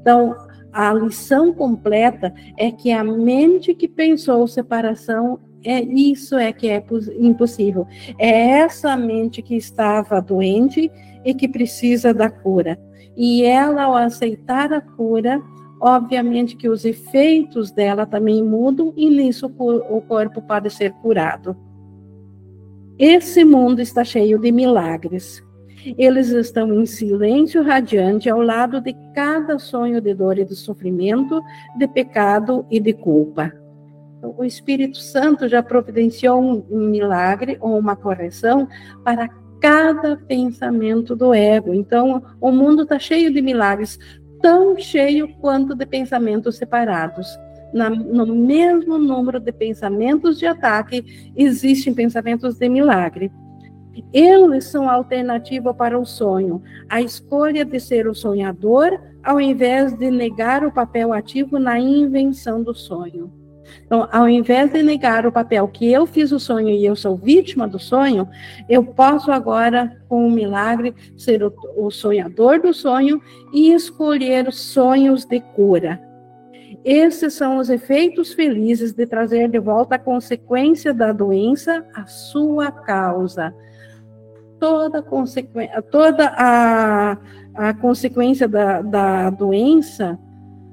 Então, a lição completa é que a mente que pensou separação é isso é que é impossível. É essa mente que estava doente e que precisa da cura. E ela, ao aceitar a cura, Obviamente que os efeitos dela também mudam e nisso o corpo pode ser curado. Esse mundo está cheio de milagres. Eles estão em silêncio radiante ao lado de cada sonho de dor e de sofrimento, de pecado e de culpa. O Espírito Santo já providenciou um milagre ou uma correção para cada pensamento do ego. Então, o mundo está cheio de milagres tão cheio quanto de pensamentos separados. Na, no mesmo número de pensamentos de ataque, existem pensamentos de milagre. Eles são a alternativa para o sonho, a escolha de ser o sonhador, ao invés de negar o papel ativo na invenção do sonho. Então, ao invés de negar o papel que eu fiz o sonho e eu sou vítima do sonho, eu posso agora, com o milagre, ser o, o sonhador do sonho e escolher sonhos de cura. Esses são os efeitos felizes de trazer de volta a consequência da doença à sua causa. Toda, consequência, toda a, a consequência da, da doença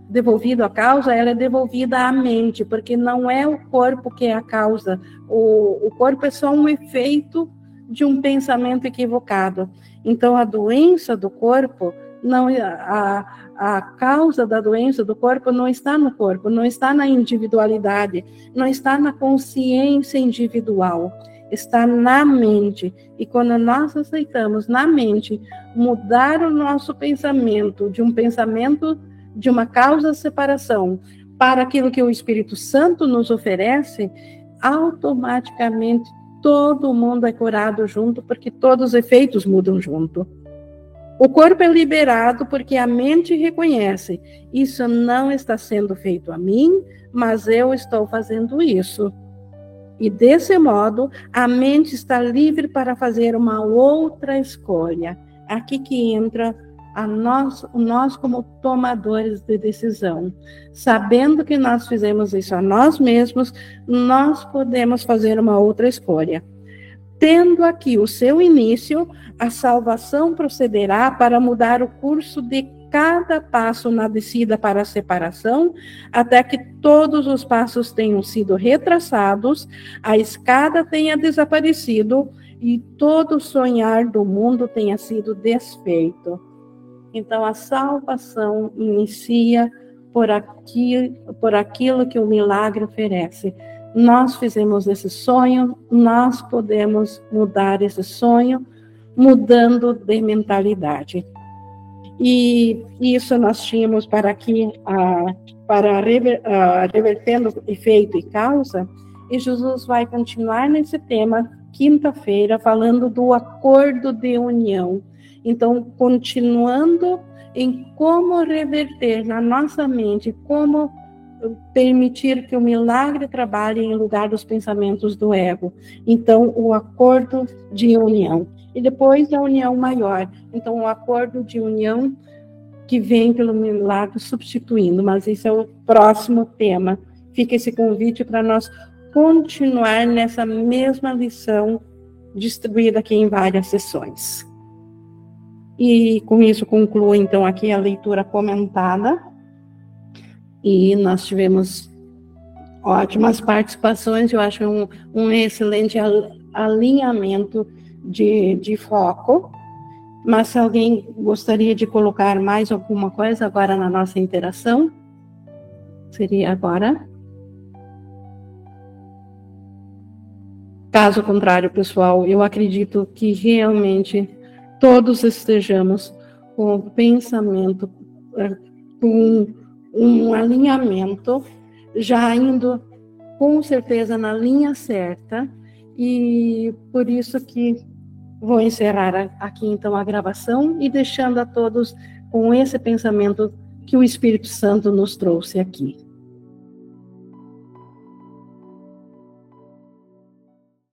devolvido à causa, ela é devolvida à mente, porque não é o corpo que é a causa. O, o corpo é só um efeito de um pensamento equivocado. Então, a doença do corpo, não a, a causa da doença do corpo não está no corpo, não está na individualidade, não está na consciência individual, está na mente. E quando nós aceitamos na mente mudar o nosso pensamento de um pensamento de uma causa separação para aquilo que o Espírito Santo nos oferece, automaticamente todo mundo é curado junto, porque todos os efeitos mudam junto. O corpo é liberado porque a mente reconhece: isso não está sendo feito a mim, mas eu estou fazendo isso. E desse modo, a mente está livre para fazer uma outra escolha. Aqui que entra a nós, nós como tomadores de decisão. Sabendo que nós fizemos isso a nós mesmos, nós podemos fazer uma outra escolha. Tendo aqui o seu início, a salvação procederá para mudar o curso de cada passo na descida para a separação, até que todos os passos tenham sido retraçados, a escada tenha desaparecido e todo sonhar do mundo tenha sido desfeito. Então, a salvação inicia por, aqui, por aquilo que o milagre oferece. Nós fizemos esse sonho, nós podemos mudar esse sonho, mudando de mentalidade. E isso nós tínhamos para aqui, para rever, revertendo efeito e causa, e Jesus vai continuar nesse tema quinta-feira, falando do acordo de união então, continuando em como reverter na nossa mente, como permitir que o milagre trabalhe em lugar dos pensamentos do ego. Então, o acordo de união. E depois a união maior. Então, o acordo de união que vem pelo milagre substituindo. Mas esse é o próximo tema. Fica esse convite para nós continuar nessa mesma lição distribuída aqui em várias sessões. E com isso concluo então aqui a leitura comentada. E nós tivemos ótimas participações, eu acho um, um excelente alinhamento de, de foco. Mas se alguém gostaria de colocar mais alguma coisa agora na nossa interação, seria agora. Caso contrário, pessoal, eu acredito que realmente todos estejamos com o pensamento, eh, com um alinhamento, já indo com certeza na linha certa, e por isso que vou encerrar aqui então a gravação e deixando a todos com esse pensamento que o Espírito Santo nos trouxe aqui.